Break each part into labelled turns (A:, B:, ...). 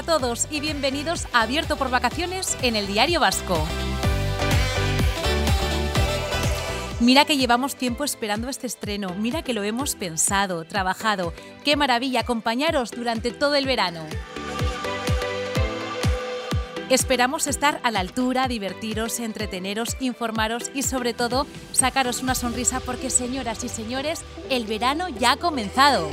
A: a todos y bienvenidos a Abierto por Vacaciones en el Diario Vasco. Mira que llevamos tiempo esperando este estreno, mira que lo hemos pensado, trabajado. Qué maravilla acompañaros durante todo el verano. Esperamos estar a la altura, divertiros, entreteneros, informaros y sobre todo sacaros una sonrisa porque señoras y señores, el verano ya ha comenzado.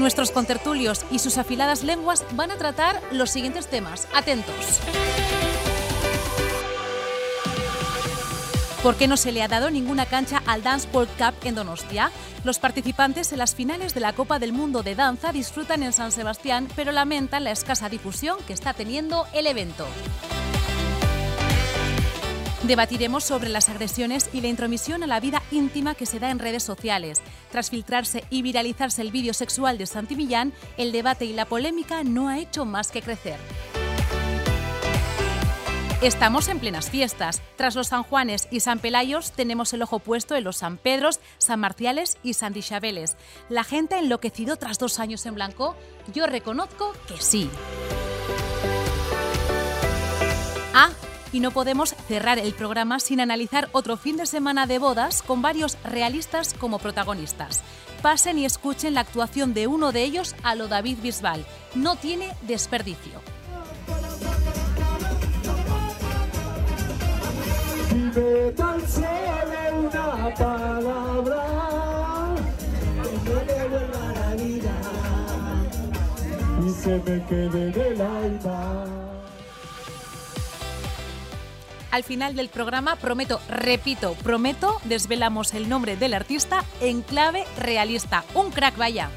A: Nuestros contertulios y sus afiladas lenguas van a tratar los siguientes temas. Atentos. ¿Por qué no se le ha dado ninguna cancha al Dance World Cup en Donostia? Los participantes en las finales de la Copa del Mundo de Danza disfrutan en San Sebastián, pero lamentan la escasa difusión que está teniendo el evento. Debatiremos sobre las agresiones y la intromisión a la vida íntima que se da en redes sociales. Tras filtrarse y viralizarse el vídeo sexual de Santi Millán, el debate y la polémica no ha hecho más que crecer. Estamos en plenas fiestas. Tras los San Juanes y San Pelayos tenemos el ojo puesto en los San Pedros, San Marciales y San Dishabeles. ¿La gente ha enloquecido tras dos años en blanco? Yo reconozco que sí. Y no podemos cerrar el programa sin analizar otro fin de semana de bodas con varios realistas como protagonistas. Pasen y escuchen la actuación de uno de ellos a lo David Bisbal. No tiene desperdicio.
B: Vive una palabra se quede alma.
A: Al final del programa prometo, repito, prometo, desvelamos el nombre del artista en clave realista. Un crack, vaya.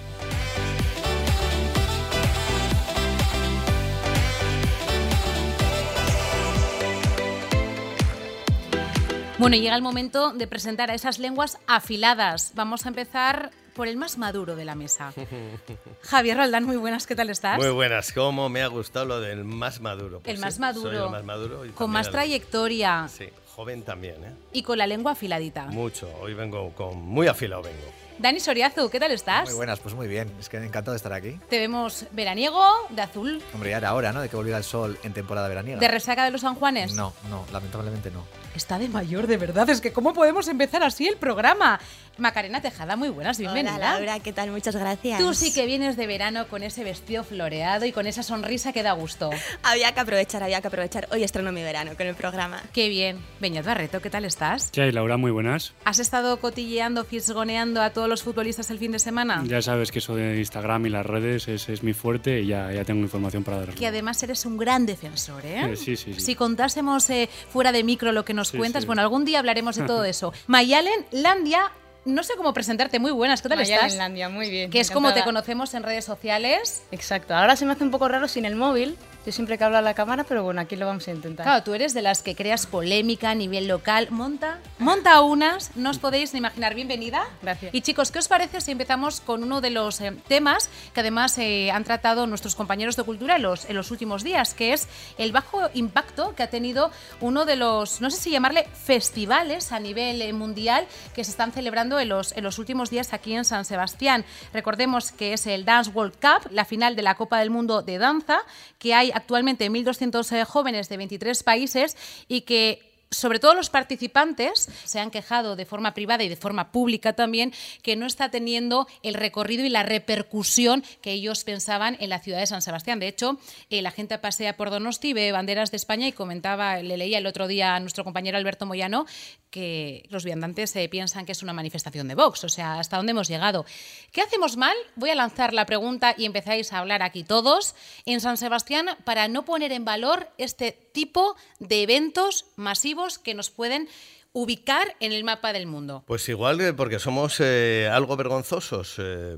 A: Bueno, llega el momento de presentar a esas lenguas afiladas. Vamos a empezar por el más maduro de la mesa. Javier Roldán, muy buenas, ¿qué tal estás?
C: Muy buenas, cómo me ha gustado lo del más maduro.
A: el
C: Pues
A: más
C: sí,
A: maduro.
C: soy el más maduro. y
A: con más
C: el-
A: trayectoria
C: Sí, joven también, ¿eh?
A: y con la lengua afiladita.
C: Mucho. Hoy vengo con muy afilado vengo.
A: Dani Soriazu, ¿qué tal estás?
D: Muy buenas, pues muy bien. Es que encantado de estar aquí.
A: Te vemos veraniego, de azul,
D: Hombre, ya era hora, ¿no? De que volviera el sol en temporada veraniega.
A: de resaca de los San Juanes.
D: No, no, lamentablemente no.
A: Está de mayor, de verdad. Es que ¿cómo podemos empezar así el programa? Macarena Tejada, muy buenas, bienvenida.
E: Hola Laura, ¿qué tal? Muchas gracias.
A: Tú sí que vienes de verano con ese vestido floreado y con esa sonrisa que da gusto.
E: Había que aprovechar, había que aprovechar. Hoy estreno mi verano con el programa.
A: Qué bien. Beñat Barreto, ¿qué tal estás?
F: ¿Qué hay, Laura? Muy buenas.
A: ¿Has estado cotilleando, fisgoneando a todos los futbolistas el fin de semana?
F: Ya sabes que eso de Instagram y las redes es, es mi fuerte y ya, ya tengo información para daros.
A: Que además eres un gran defensor, ¿eh?
F: Eh, sí, sí, sí.
A: Si contásemos eh, fuera de micro lo que nos
F: Sí,
A: cuentas,
F: sí.
A: bueno, algún día hablaremos de todo eso. Mayalen Landia, no sé cómo presentarte, muy buenas, ¿qué tal
G: Mayalen
A: estás?
G: Muy bien.
A: Que es como te conocemos en redes sociales.
G: Exacto. Ahora se me hace un poco raro sin el móvil. Yo siempre que hablo a la cámara, pero bueno, aquí lo vamos a intentar.
A: Claro, tú eres de las que creas polémica a nivel local. Monta, monta unas, no os podéis ni imaginar. Bienvenida.
G: Gracias.
A: Y chicos, ¿qué os parece si empezamos con uno de los eh, temas que además eh, han tratado nuestros compañeros de cultura en los, en los últimos días, que es el bajo impacto que ha tenido uno de los, no sé si llamarle festivales a nivel eh, mundial que se están celebrando en los, en los últimos días aquí en San Sebastián. Recordemos que es el Dance World Cup, la final de la Copa del Mundo de Danza, que hay actualmente 1.200 eh, jóvenes de 23 países y que sobre todo los participantes se han quejado de forma privada y de forma pública también que no está teniendo el recorrido y la repercusión que ellos pensaban en la ciudad de San Sebastián. De hecho, eh, la gente pasea por Donosti, ve banderas de España y comentaba, le leía el otro día a nuestro compañero Alberto Moyano que los viandantes eh, piensan que es una manifestación de Vox. O sea, ¿hasta dónde hemos llegado? ¿Qué hacemos mal? Voy a lanzar la pregunta y empezáis a hablar aquí todos en San Sebastián para no poner en valor este tipo de eventos masivos que nos pueden ubicar en el mapa del mundo.
C: Pues igual que porque somos eh, algo vergonzosos, eh,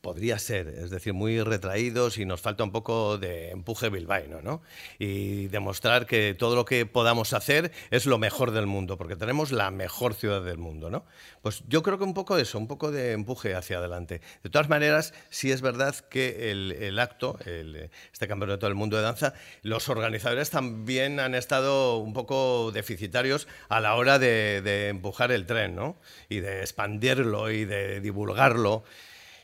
C: podría ser, es decir, muy retraídos y nos falta un poco de empuje bilbaíno, ¿no? Y demostrar que todo lo que podamos hacer es lo mejor del mundo, porque tenemos la mejor ciudad del mundo, ¿no? Pues yo creo que un poco eso, un poco de empuje hacia adelante. De todas maneras, sí es verdad que el, el acto, el, este campeonato del mundo de danza, los organizadores también han estado un poco deficitarios a la hora de, de empujar el tren, ¿no? Y de expandirlo y de divulgarlo.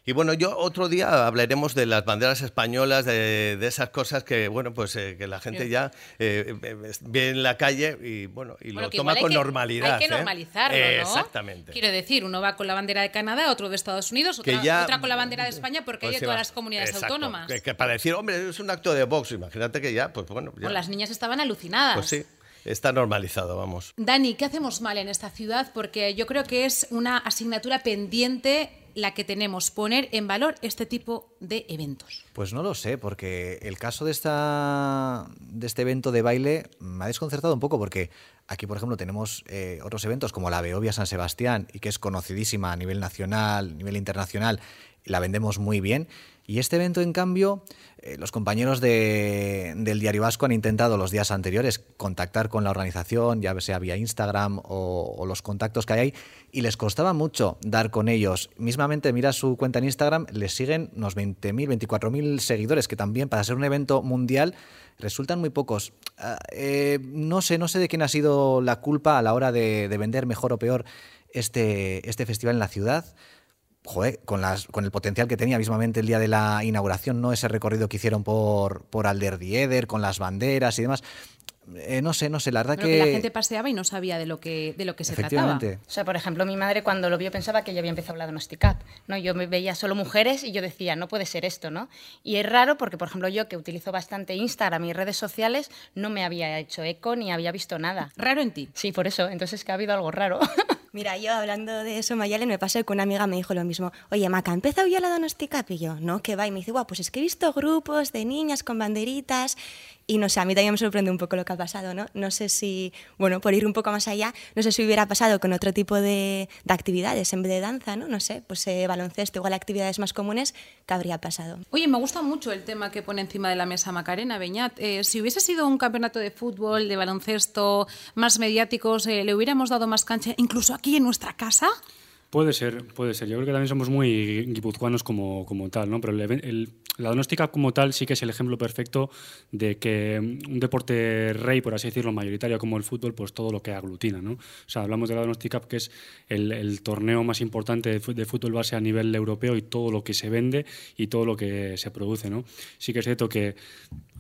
C: Y bueno, yo otro día hablaremos de las banderas españolas, de, de esas cosas que, bueno, pues eh, que la gente ya eh, ve en la calle y, bueno, y
A: Bueno,
C: lo toma con
A: que-
C: normalidad.
A: Hay que
C: ¿eh?
A: normalizarlo,
C: Eh,
A: ¿no?
C: Exactamente.
A: Quiero decir, uno va con la bandera de Canadá, otro de Estados Unidos, otra,
C: ya-
A: otra con la bandera de España porque hay
C: Pues
A: de todas las comunidades
C: Exacto.
A: autónomas.
C: Que, que para decir, hombre, es un acto de Vox, imagínate que ya, pues bueno, ya.
A: Bueno, las niñas estaban alucinadas.
C: pues sí, está normalizado, vamos.
A: Dani, ¿qué hacemos mal en esta ciudad? Porque yo creo que es una asignatura pendiente la que tenemos, poner en valor este tipo de eventos.
D: Pues no lo sé, porque el caso de, esta, de este evento de baile me ha desconcertado un poco porque aquí, por ejemplo, tenemos eh, otros eventos como la Beovia San Sebastián y que es conocidísima a nivel nacional, a nivel internacional, la vendemos muy bien. Y este evento, en cambio, eh, los compañeros de- del Diario Vasco han intentado los días anteriores contactar con la organización, ya sea vía Instagram o, los contactos que hay ahí, y les costaba mucho dar con ellos. Mismamente, mira su cuenta en Instagram, les siguen unos 20.000, 24.000 seguidores, que también para ser un evento mundial resultan muy pocos. Ah, eh, no sé, no sé de quién ha sido la culpa a la hora de, de vender mejor o peor este, este festival en la ciudad joder, con, las, con el potencial que tenía mismamente el día de la inauguración, ¿no? Ese recorrido que hicieron por, por Alderdieder, con las banderas y demás. Eh, no sé, no sé, la verdad
A: Pero que... la gente paseaba y no sabía de lo que, de lo que se trataba.
D: Efectivamente.
G: O sea, por ejemplo, mi madre cuando lo vio pensaba que ya había empezado la Donosticap, ¿no? Yo me veía solo mujeres y yo decía, no puede ser esto, ¿no? Y es raro porque, por ejemplo, yo que utilizo bastante Instagram y redes sociales, no me había hecho eco ni había visto nada.
A: Raro en ti.
G: Sí, por eso, entonces es que ha habido algo raro.
E: Mira, yo hablando de eso, Mayalen, me pasó que una amiga me dijo lo mismo. Oye, Maca, ¿ha empezado ya la Donosticap? Y yo, no, que va. Y me dice, guau, pues es que he visto grupos de niñas con banderitas. Y no sé, a mí también me sorprende un poco lo que ha pasado, ¿no? No sé si, bueno, por ir un poco más allá, no sé si hubiera pasado con otro tipo de, de actividades en vez de danza, ¿no? No sé, pues eh, baloncesto, igual actividades más comunes, ¿qué habría pasado?
A: Oye, me gusta mucho el tema que pone encima de la mesa Macarena Beñat. Eh, si hubiese sido un campeonato de fútbol, de baloncesto, más mediáticos, eh, ¿le hubiéramos dado más cancha, incluso aquí en nuestra casa?
F: Puede ser, puede ser. Yo creo que también somos muy guipuzcoanos como, como tal, ¿no? Pero el, el- la Donostica como tal sí que es el ejemplo perfecto de que un deporte rey, por así decirlo, mayoritario como el fútbol, pues todo lo que aglutina, ¿no? O sea, hablamos de la Donostica que es el, torneo más importante de fútbol base a nivel europeo y todo lo que se vende y todo lo que se produce, ¿no? Sí que es cierto que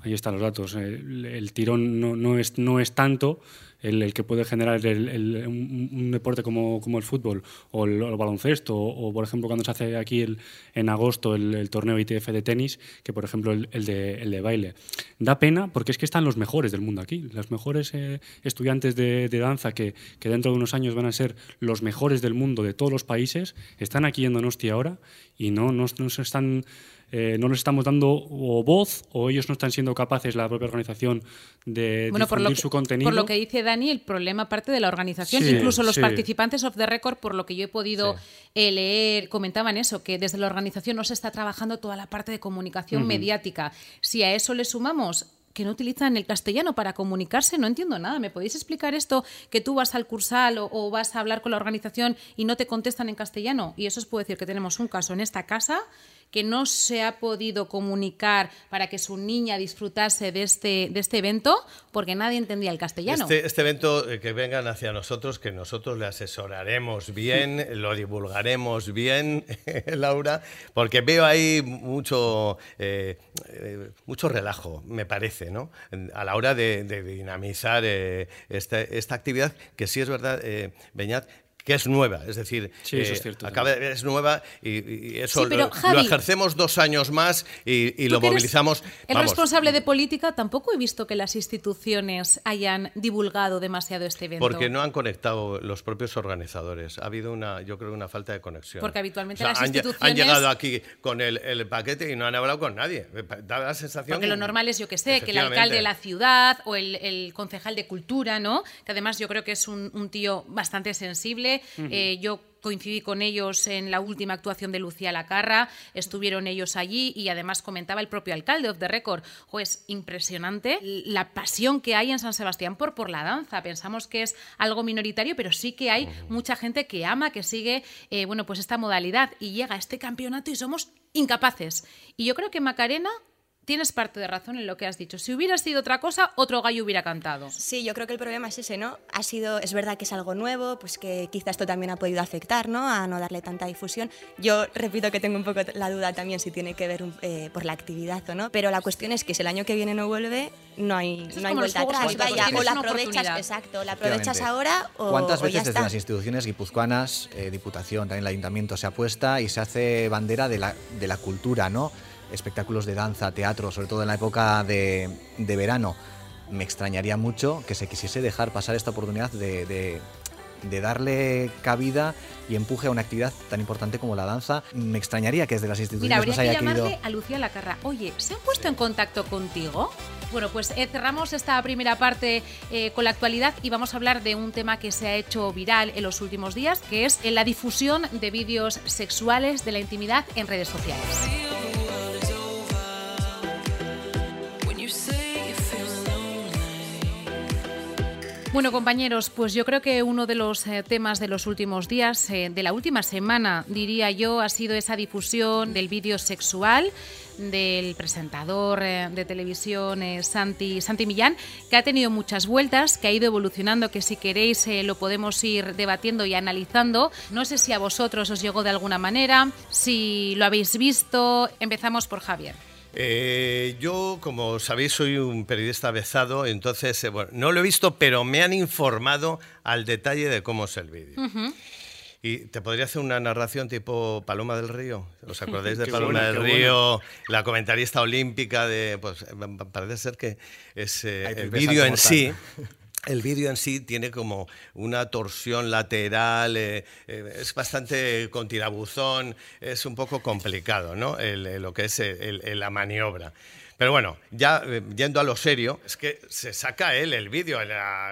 F: ahí están los datos. El, el tirón no, no, es, no es tanto el, que puede generar un, deporte como, como el fútbol o el, baloncesto o, por ejemplo, cuando se hace aquí en agosto el, torneo ITF de tenis, que por ejemplo de, el de baile. Da pena porque es que están los mejores del mundo aquí, los mejores eh, estudiantes de, de danza que, que dentro de unos años van a ser los mejores del mundo de todos los países, están aquí en Donosti ahora y no, no, no se están eh, no les estamos dando o voz o ellos no están siendo capaces, la propia organización, de
A: Bueno, por lo,
F: difundir
A: que,
F: su contenido.
A: por lo que dice Dani, el problema parte de la organización.
F: Sí,
A: Incluso los
F: sí.
A: participantes of the record, por lo que yo he podido eh, leer, comentaban eso, que desde la organización no se está trabajando toda la parte de comunicación mediática. Si a eso le sumamos que no utilizan el castellano para comunicarse, no entiendo nada. ¿Me podéis explicar esto? Que tú vas al cursal o, o vas a hablar con la organización y no te contestan en castellano. Y eso os puedo decir que tenemos un caso en esta casa que no se ha podido comunicar para que su niña disfrutase de este, de este evento porque nadie entendía el castellano.
C: Este, este evento, eh, que vengan hacia nosotros, que nosotros le asesoraremos bien, lo divulgaremos bien, Laura, porque veo ahí mucho, eh, eh, mucho relajo, me parece, ¿no? A la hora de, de dinamizar eh, esta, esta actividad, que sí es verdad, eh, Beñat, que es nueva, es decir,
F: Sí, eso
C: eh,
F: es cierto
C: acaba de- es nueva y, y eso
A: Sí, pero,
C: lo,
A: Javi,
C: lo ejercemos dos años más y, lo movilizamos.
A: El
C: vamos,
A: responsable de política tampoco he visto que las instituciones hayan divulgado demasiado este evento.
C: Porque no han conectado los propios organizadores. Ha habido una, yo creo, una falta de conexión.
A: Porque habitualmente
C: O sea,
A: las
C: han,
A: instituciones-
C: han llegado aquí con el, el paquete y no han hablado con nadie. Da la sensación.
A: Porque lo normal es, yo que sé, que el alcalde de la ciudad o el, el concejal de cultura, ¿no? Que además yo creo que es un, un tío bastante sensible. Eh, yo coincidí con ellos en la última actuación de Lucía Lacarra, estuvieron ellos allí y además comentaba el propio alcalde of the record, pues impresionante la pasión que hay en San Sebastián por, por la danza. Pensamos que es algo minoritario, pero sí que hay mucha gente que ama, que sigue, eh, bueno, pues esta modalidad y llega a este campeonato y somos incapaces. Y yo creo que Macarena tienes parte de razón en lo que has dicho. Si hubiera sido otra cosa, otro gallo hubiera cantado.
E: Sí, yo creo que el problema es ese, ¿no? Ha sido, es verdad que es algo nuevo, pues que quizás esto también ha podido afectar, ¿no? A no darle tanta difusión. Yo repito que tengo un poco la duda también si tiene que ver eh, por la actividad o no, pero la cuestión es que si el año que viene no vuelve, no hay, no hay vuelta atrás. Vaya,
A: tienes
E: o la aprovechas,
A: oportunidad.
E: exacto, la aprovechas ahora o,
D: ¿Cuántas
E: o ya
D: veces desde
E: está.
D: las instituciones guipuzcoanas, eh, Diputación, también el Ayuntamiento, se apuesta y se hace bandera de la, de la cultura, ¿no? Espectáculos de danza, teatro, sobre todo en la época de, de verano. Me extrañaría mucho que se quisiese dejar pasar esta oportunidad de, de- de darle cabida y empuje a una actividad tan importante como la danza. Me extrañaría que desde las instituciones
A: Mira, habría
D: no se
A: que
D: haya
A: llamarle
D: querido...
A: a Lucía Lacarra. Oye, ¿se han puesto en contacto contigo? Bueno, pues eh, cerramos esta primera parte eh, con la actualidad y vamos a hablar de un tema que se ha hecho viral en los últimos días, que es eh, la difusión de vídeos sexuales de la intimidad en redes sociales. Bueno, compañeros, pues yo creo que uno de los eh, temas de los últimos días, eh, de la última semana, diría yo, ha sido esa difusión del vídeo sexual del presentador eh, de televisión Santi, Santi Millán, que ha tenido muchas vueltas, que ha ido evolucionando, que si queréis lo podemos ir debatiendo y analizando. No sé si a vosotros os llegó de alguna manera, si lo habéis visto. Empezamos por Javier.
C: Eh, yo, como sabéis, soy un periodista avezado, entonces, eh, bueno, no lo he visto, pero me han informado al detalle de cómo es el vídeo. Y te podría hacer una narración tipo Paloma del Río. ¿Os acordáis de Paloma
F: buena,
C: del
F: buena.
C: Río? La comentarista olímpica de. Pues eh, parece ser que es eh, el vídeo en sí. El vídeo en sí tiene como una torsión lateral, eh, eh, es bastante con tirabuzón, es un poco complicado, ¿no? El- el- lo que es el- la maniobra. Pero bueno, ya eh, yendo a lo serio, es que se saca él el vídeo,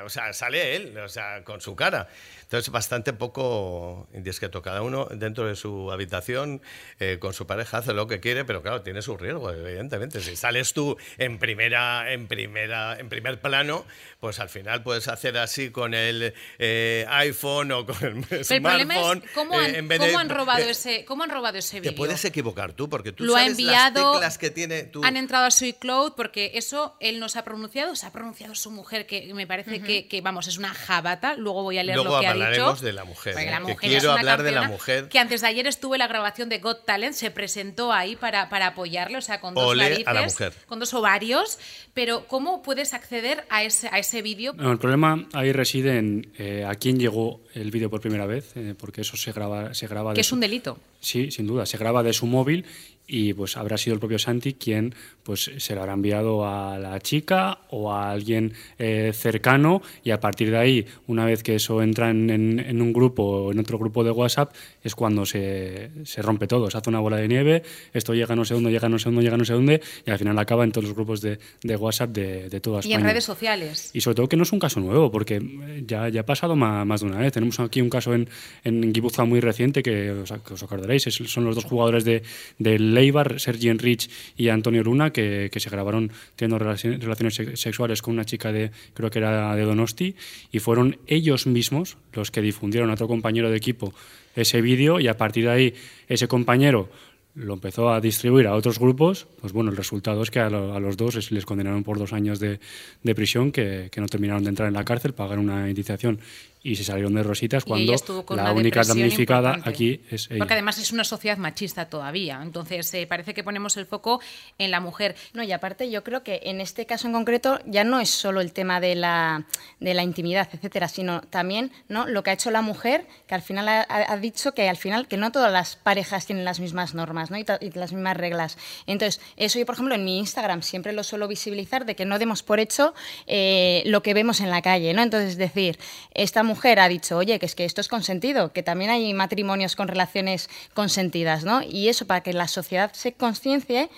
C: o sea, sale él, o sea, con su cara. Entonces, bastante poco indiscreto. Cada uno dentro de su habitación, eh, con su pareja, hace lo que quiere, pero claro, tiene su riesgo, evidentemente. Si sales tú en primera, en primera, en primer plano, pues al final puedes hacer así con el eh, iPhone o con el
A: Pero el problema
C: smartphone.
A: es cómo
C: eh,
A: han,
C: en vez
A: cómo
C: de-
A: han robado
C: eh,
A: ese, cómo han robado ese
C: Te
A: vídeo.
C: puedes equivocar tú, porque tú
A: lo ha
C: sabes
A: enviado,
C: las teclas que tiene tú.
A: han entrado a su iCloud porque eso él nos ha pronunciado, se ha pronunciado su mujer que me parece que, que, vamos es una jabata. Luego voy a leer
C: Luego
A: lo que ha
C: hablaremos
A: dicho.
C: de la mujer, ¿eh?
A: la
C: que
A: mujer
C: quiero
A: es una
C: hablar de la mujer.
A: Que antes de ayer estuve en la grabación de Got Talent, se presentó ahí para, para apoyarle, o sea con dos
C: Ole
A: narices,
C: a la mujer.
A: con dos ovarios. Pero cómo puedes acceder a ese a ese vídeo?
F: No, el problema ahí reside en eh, a quién llegó el vídeo por primera vez, eh, porque eso se graba, se graba
A: Que
F: de
A: es
F: su-
A: un delito.
F: Sí, sin duda. Se graba de su móvil y pues habrá sido el propio Santi quien pues se lo habrá enviado a la chica o a alguien eh, cercano y a partir de ahí, una vez que eso entra en, en- en un grupo o en otro grupo de WhatsApp, es cuando se, se rompe todo. Se hace una bola de nieve, esto llega a no sé dónde, llega no sé dónde, llega a no sé dónde y al final acaba en todos los grupos de, de WhatsApp de, de toda
A: Y en redes sociales.
F: Y sobre todo que no es un caso nuevo, porque ya, ya ha pasado ma- más, de una vez. Tenemos aquí un caso en, en Guipúzcoa muy reciente que os, que os acordaréis. es- son los dos jugadores de, de Leibar, Sergi Enrich y Antonio Luna, que, se grabaron teniendo relaci- relaciones sex- sexuales con una chica de, creo que era de Donosti, y fueron ellos mismos los que difundieron a otro compañero de equipo ese vídeo y a partir de ahí ese compañero lo empezó a distribuir a otros grupos, pues bueno, el resultado es que a, lo- a los dos es- les condenaron por dos años de, de prisión, que, que no terminaron de entrar en la cárcel, pagaron una indiciación y se salieron de rositas cuando la única damnificada
A: importante.
F: aquí es ella.
A: Porque además es una sociedad machista todavía. Entonces eh, parece que ponemos el foco en la mujer.
G: No, y aparte yo creo que en este caso en concreto ya no es solo el tema de la, de la intimidad, etcétera, sino también ¿no? lo que ha hecho la mujer, que al final ha, ha dicho que al final que no todas las parejas tienen las mismas normas ¿no? y las mismas reglas. Entonces, eso yo, por ejemplo, en mi Instagram siempre lo suelo visibilizar de que no demos por hecho eh, lo que vemos en la calle. ¿no? Entonces, es decir, esta mujer ha dicho, oye, que es que esto es consentido, que también hay matrimonios con relaciones consentidas, ¿no? Y eso para que la sociedad se conciencie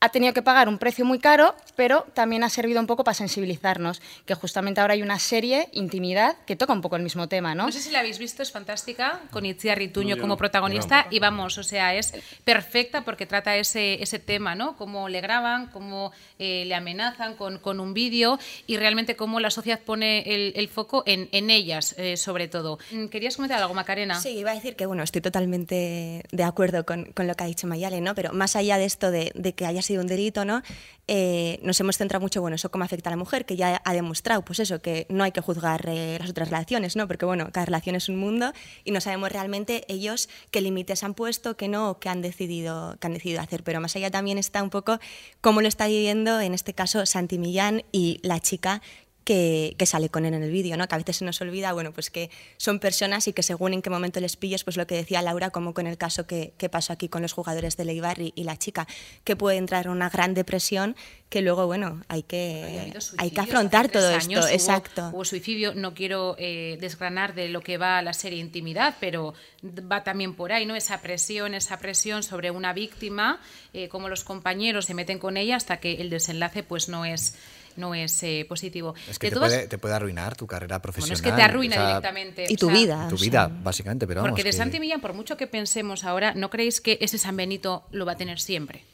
G: ha tenido que pagar un precio muy caro, pero también ha servido un poco para sensibilizarnos, que justamente ahora hay una serie, Intimidad, que toca un poco el mismo tema, ¿no?
A: No sé si la habéis visto, es fantástica, con Itziar Rituño
F: No,
A: como
F: no.
A: protagonista. Y vamos, o sea, es perfecta porque trata ese, ese tema, ¿no? Cómo le graban, cómo eh, le amenazan con, con un vídeo y realmente cómo la sociedad pone el, el foco en, en ellas, eh, sobre todo. Mm, ¿Querías comentar algo, Macarena?
E: Sí, iba a decir que bueno, estoy totalmente de acuerdo con, con lo que ha dicho Mayale, ¿no? Pero más allá de esto de, de que haya sido un delito, ¿no? Eh, nos hemos centrado mucho, bueno, eso cómo afecta a la mujer, que ya ha demostrado, pues eso, que no hay que juzgar eh, las otras relaciones, ¿no? Porque, bueno, cada relación es un mundo y no sabemos realmente ellos qué límites han puesto, qué no, qué han decidido, qué han decidido hacer. Pero más allá también está un poco cómo lo está viviendo, en este caso, Santi Millán y la chica que, que, sale con él en el vídeo, ¿no? Que a veces se nos olvida, bueno, pues que son personas y que según en qué momento les pilles, pues lo que decía Laura, como con el caso que, que pasó aquí con los jugadores de Leibar y, la chica, que puede entrar en una gran depresión que luego, bueno, hay que, hay que afrontar todo esto.
A: Hubo,
E: Exacto.
A: Hubo suicidio, no quiero eh, desgranar de lo que va la serie Intimidad, pero va también por ahí, ¿no? Esa presión, esa presión sobre una víctima, eh, como los compañeros se meten con ella hasta que el desenlace pues no es no es eh, positivo.
D: Es que te,
A: todas...
D: puede, te, puede, arruinar tu carrera profesional.
A: Bueno, es que te arruina
D: o sea,
A: directamente.
E: Y tu
A: o sea,
E: vida.
D: Tu
E: o
D: vida,
E: sea,
D: básicamente, pero
A: Porque
D: vamos,
A: de
D: que...
A: Santi Millán, por mucho que pensemos ahora, ¿no creéis que ese San Benito lo va a tener siempre?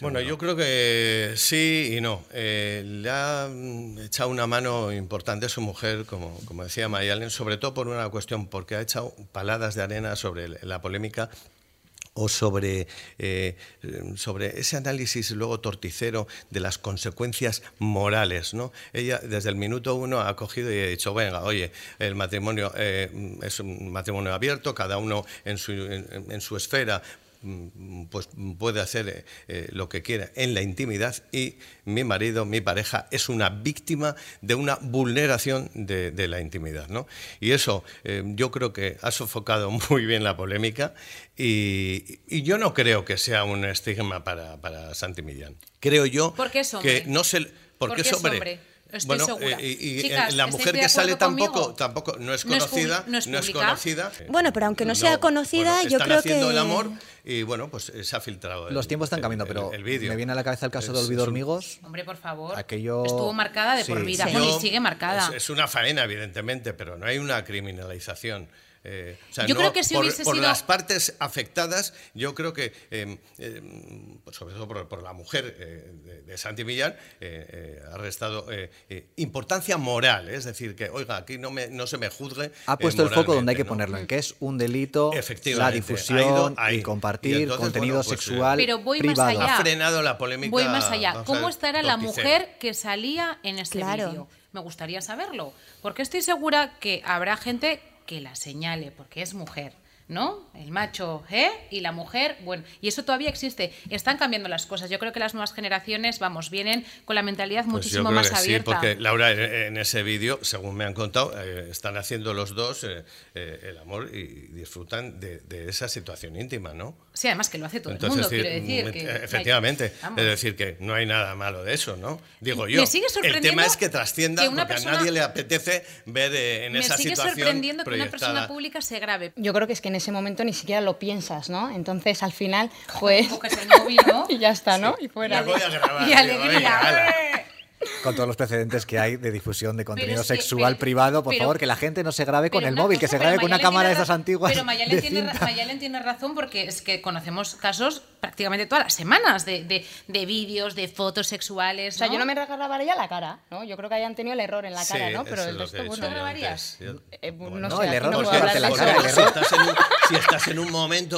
C: Bueno, yo creo que sí y no. Eh, le ha echado una mano importante a su mujer, como, como decía Mayalen, sobre todo por una cuestión, porque ha echado paladas de arena sobre la polémica o sobre, eh, sobre ese análisis luego torticero de las consecuencias morales. ¿no? Ella desde el minuto uno ha cogido y ha dicho, venga, oye, el matrimonio eh, es un matrimonio abierto, cada uno en su, en su esfera pues puede hacer eh, lo que quiera en la intimidad y mi marido, mi pareja, es una víctima de una vulneración de, de la intimidad. ¿no? Y eso eh, yo creo que ha sofocado muy bien la polémica y, y yo no creo que sea un estigma para, para Santi Millán. Creo yo
A: ¿Por qué es hombre?
C: que no se...
A: ¿Por
C: Porque
A: qué
C: es
A: es
C: hombre.
A: Estoy
C: bueno,
A: segura.
C: eh, y, y
A: Chicas,
C: la
A: ¿estáis
C: mujer
A: de
C: que sale tampoco, tampoco no es
A: No es
C: conocida,
A: no es
C: conocida.
E: Bueno, pero aunque no sea conocida,
C: bueno,
E: yo
C: están
E: creo
C: haciendo
E: que-
C: el amor y bueno, pues eh, se ha filtrado. el-
D: Los tiempos están cambiando,
C: el-
D: pero
C: el
D: me viene a la cabeza el caso de
C: Es-
D: Olvido
C: es un-
D: Hormigos.
A: Hombre, por favor.
D: Aquello-
A: Estuvo marcada de por
D: Sí.
A: vida.
E: Sí.
A: Bueno, y sigue marcada.
C: Es, es una faena, evidentemente, pero no hay una criminalización. Eh, o sea,
A: Yo
C: no-
A: creo que si
C: por,
A: hubiese
C: por
A: sido-
C: las partes afectadas, yo creo que, eh, eh, pues sobre todo por, por la mujer eh, de, de Santi Millán, eh, eh, ha restado eh, eh, importancia moral. Es decir, que, oiga, aquí no, me, no se me juzgue.
D: Ha
C: eh,
D: puesto el foco donde hay que ponerlo, en que es un delito la difusión
C: ha ido ahí.
D: y compartir
C: Y entonces,
D: contenido
C: bueno, pues,
D: sexual
A: Pero voy más
D: privado.
A: allá.
C: Ha frenado la polémica.
A: Voy más allá. ¿Cómo estará la mujer que salía en este
E: Claro.
A: vídeo? Me gustaría saberlo. Porque estoy segura que habrá gente que la señale, porque es mujer. ¿No? El macho, ¿eh? Y la mujer, bueno, y eso todavía existe. Están cambiando las cosas. Yo creo que las nuevas generaciones, vamos, vienen con la mentalidad
C: Pues
A: muchísimo
C: yo creo
A: más
C: que
A: abierta.
C: Sí, porque Laura, en, ese vídeo, según me han contado, eh, están haciendo los dos eh, eh, el amor y disfrutan de, de esa situación íntima, ¿no?
A: Sí, además que lo hace todo el mundo,
C: decir,
A: quiero decir. que hay-
C: efectivamente,
A: vamos.
C: es decir, que no hay nada malo de eso, ¿no? Digo
A: Me
C: yo.
A: sigue
C: el
A: sorprendiendo
C: tema es que trascienda
A: que una
C: porque
A: persona-
C: a nadie le apetece ver eh, en
A: Me
C: esa
A: sigue
C: situación
A: sorprendiendo que una persona pública se grabe.
G: Yo creo que es que en ese momento ni siquiera lo piensas, ¿no? Entonces, al final, pues...
A: Coges el móvil, ¿no?
G: y ya está, ¿no? Y fuera.
A: Y alegría.
D: Con todos los precedentes que hay de difusión de contenido
A: es que-
D: sexual
A: pero-
D: privado, por
A: pero-
D: favor, que la gente no se grabe con el móvil, que
A: cosa,
D: se grabe con una cámara de esas antiguas.
A: Pero Mayalen
D: de
A: tiene. Mayalen tiene razón porque es que conocemos casos prácticamente todas las semanas de, de, de vídeos, de fotos sexuales.
G: O sea, yo no me grabaría la cara, ¿no? Yo creo que hayan tenido el error en la cara,
C: Sí,
G: ¿no? Pero el
C: que
G: resto, bueno...
C: dicho yo
A: grabarías?
C: antes.
G: eh, no,
D: No,
G: sé,
D: el error
G: no
D: es la cara, el
C: si,
D: error.
C: estás en un, si estás en un momento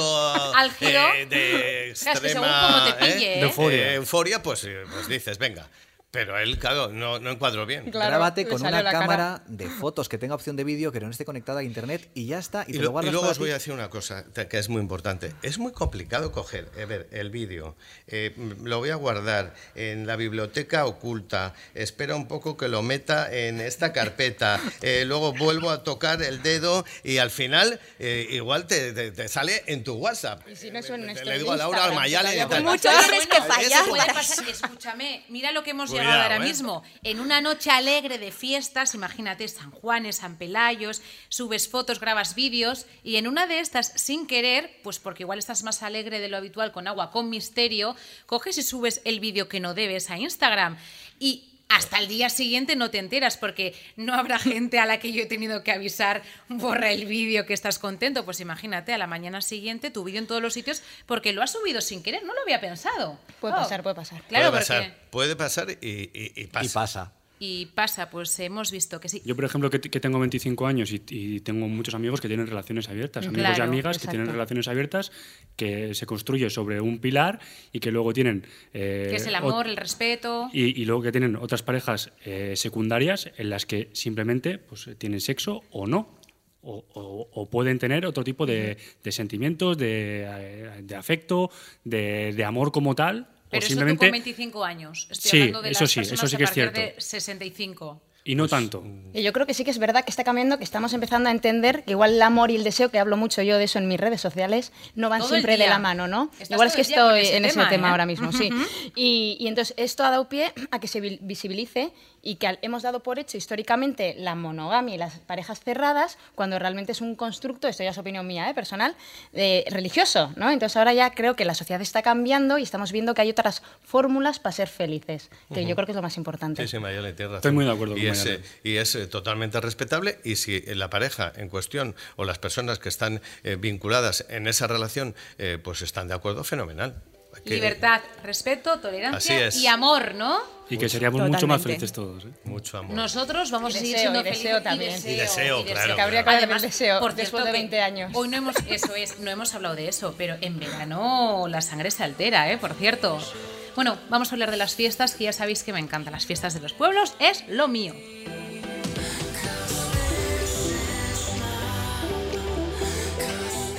C: eh, de
A: es que según
C: extrema
A: te pille,
C: eh,
A: ¿eh?
C: de euforia, euforia, pues, eh, pues dices, venga. Pero él, claro, no, no encuadró bien.
G: Claro,
D: Grábate con una
G: la cara.
D: cámara de fotos que tenga opción de vídeo, que no esté conectada a internet y ya está. Y,
C: Y,
D: te
C: lo-
D: lo
C: y luego os voy a decir una cosa que es muy importante. Es muy complicado coger, eh, ver, el vídeo. eh, lo voy a guardar en la biblioteca oculta. Espera un poco que lo meta en esta carpeta. eh, luego vuelvo a tocar el dedo y al final eh, igual te, te- te sale en tu WhatsApp.
G: Y si no son
C: Eh,
G: nuestros
C: Le digo a Laura Almayale
A: Bueno,
E: tienes que
A: pasar- Escúchame, mira lo que hemos
C: Cuidado,
A: ahora
C: ¿eh?
A: mismo. En una noche alegre de fiestas, imagínate San Juanes, San Pelayos, subes fotos, grabas vídeos y en una de estas, sin querer, pues porque igual estás más alegre de lo habitual con agua con misterio, coges y subes el vídeo que no debes a Instagram y hasta el día siguiente no te enteras porque no habrá gente a la que yo he tenido que avisar, borra el vídeo que estás contento. Pues imagínate, a la mañana siguiente tu vídeo en todos los sitios porque lo has subido sin querer, no lo había pensado.
G: Puede
A: Oh.
G: pasar, puede pasar.
A: Claro,
C: puede pasar,
A: porque
C: puede pasar y, y- y pasa.
D: Y pasa.
A: Y pasa, pues hemos visto que sí.
F: Yo, por ejemplo, que, que tengo 25 años y, y tengo muchos amigos que tienen relaciones abiertas, amigos y amigas que tienen
G: exacto.
F: relaciones abiertas, que se construye sobre un pilar y que luego tienen... eh,
A: que es el amor, el respeto.
F: y, y luego que tienen otras parejas eh, secundarias en las que simplemente pues, tienen sexo o no. O, o- o pueden tener otro tipo de, de sentimientos, de, eh, de afecto, de, de amor como tal.
A: Pero
F: o
A: eso con 25 años. Estoy
F: Sí,
A: hablando de
F: eso
A: las
F: sí, eso
A: personas
F: sí
A: a
F: que es cierto.
A: de 65.
F: Y no tanto.
G: Y yo creo que sí que es verdad que está cambiando, que estamos empezando a entender que igual el amor y el deseo, que hablo mucho yo de eso en mis redes sociales, no van
A: Todo
G: siempre de la mano, ¿no?
A: Estás
G: igual es que estoy
A: ese
G: en ese
A: tema, ¿eh?
G: ahora mismo, sí. Y, y entonces esto ha dado pie a que se vi- visibilice y que al- hemos dado por hecho históricamente la monogamia y las parejas cerradas, cuando realmente es un constructo, esto ya es opinión mía, ¿eh? personal, eh, religioso, ¿no? Entonces ahora ya creo que la sociedad está cambiando y estamos viendo que hay otras fórmulas para ser felices, que yo creo que es lo más importante.
C: Sí, sí.
F: Estoy muy de acuerdo
C: y
F: con
C: es, eh, y es eh, totalmente respetable. Y si la pareja en cuestión o las personas que están eh, vinculadas en esa relación eh, pues están de acuerdo, fenomenal. Que-
A: Libertad, respeto, tolerancia y amor, ¿no?
F: Y que seríamos mucho más
E: Totalmente.
F: felices todos. ¿eh?
C: Mucho amor.
A: Nosotros vamos
G: Y
A: a seguir
G: deseo,
A: siendo
G: y deseo
A: felices.
G: también.
C: Y deseo, claro,
G: Que habría que del deseo después de
A: que
G: 20 años.
A: Hoy no hemos, eso es, no hemos hablado de eso, pero en verano la sangre se altera, ¿eh? Por cierto. Bueno, vamos a hablar de las fiestas, que ya sabéis que me encantan. Las fiestas de los pueblos es lo mío.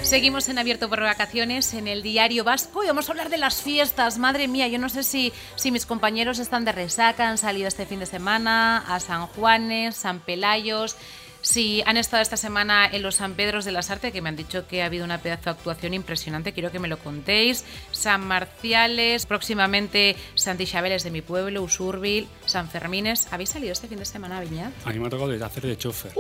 A: Seguimos en Abierto por Vacaciones en el Diario Vasco y vamos a hablar de las fiestas. Madre mía, yo no sé si, si mis compañeros están de resaca, han salido este fin de semana a San Juanes, San Pelayos, si han estado esta semana en los San Pedros de las Artes, que me han dicho que ha habido una pedazo de actuación impresionante, quiero que me lo contéis. San Marciales, próximamente Santi Isabeles de mi pueblo, Usurbil, San Fermines. ¿Habéis salido este fin de semana a Viñat?
F: A mí me ha tocado de hacer de chofer.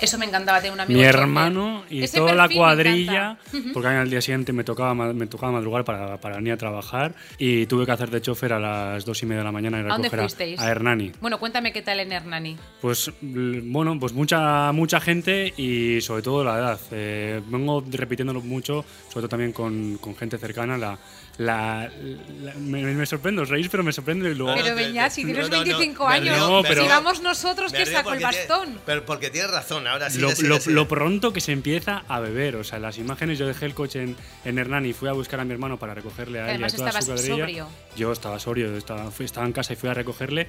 A: Eso me encantaba tener un amigo.
F: Mi hermano y
A: Ese
F: toda la cuadrilla, porque al día siguiente me tocaba, me tocaba madrugar para, para venir a trabajar y tuve que hacer de chofer a las dos y media de la mañana y
A: ¿A dónde
F: a,
A: fuisteis?
F: a Hernani.
A: Bueno, cuéntame qué tal en Hernani.
F: Pues bueno, pues mucha mucha gente y sobre todo la edad. Eh, vengo repitiéndolo mucho, sobre todo también con, con gente cercana. La, la, la- me, me sorprendo, os reís, pero me sorprende y luego...
A: Pero Beñat, si tienes
C: no, no,
A: 25
C: me
A: años,
C: río,
F: No,
C: me
F: pero-
C: río.
A: sigamos nosotros que saco el bastón.
C: pero porque tienes razón, ahora sí.
F: lo, lo- lo pronto que se empieza a beber, o sea, las imágenes, yo dejé el coche en, en Hernani y fui a buscar a mi hermano para recogerle a él y a toda su
A: estabas
F: cuadrilla.
A: sobrio.
F: Yo estaba sobrio, estaba, estaba en casa y fui a recogerle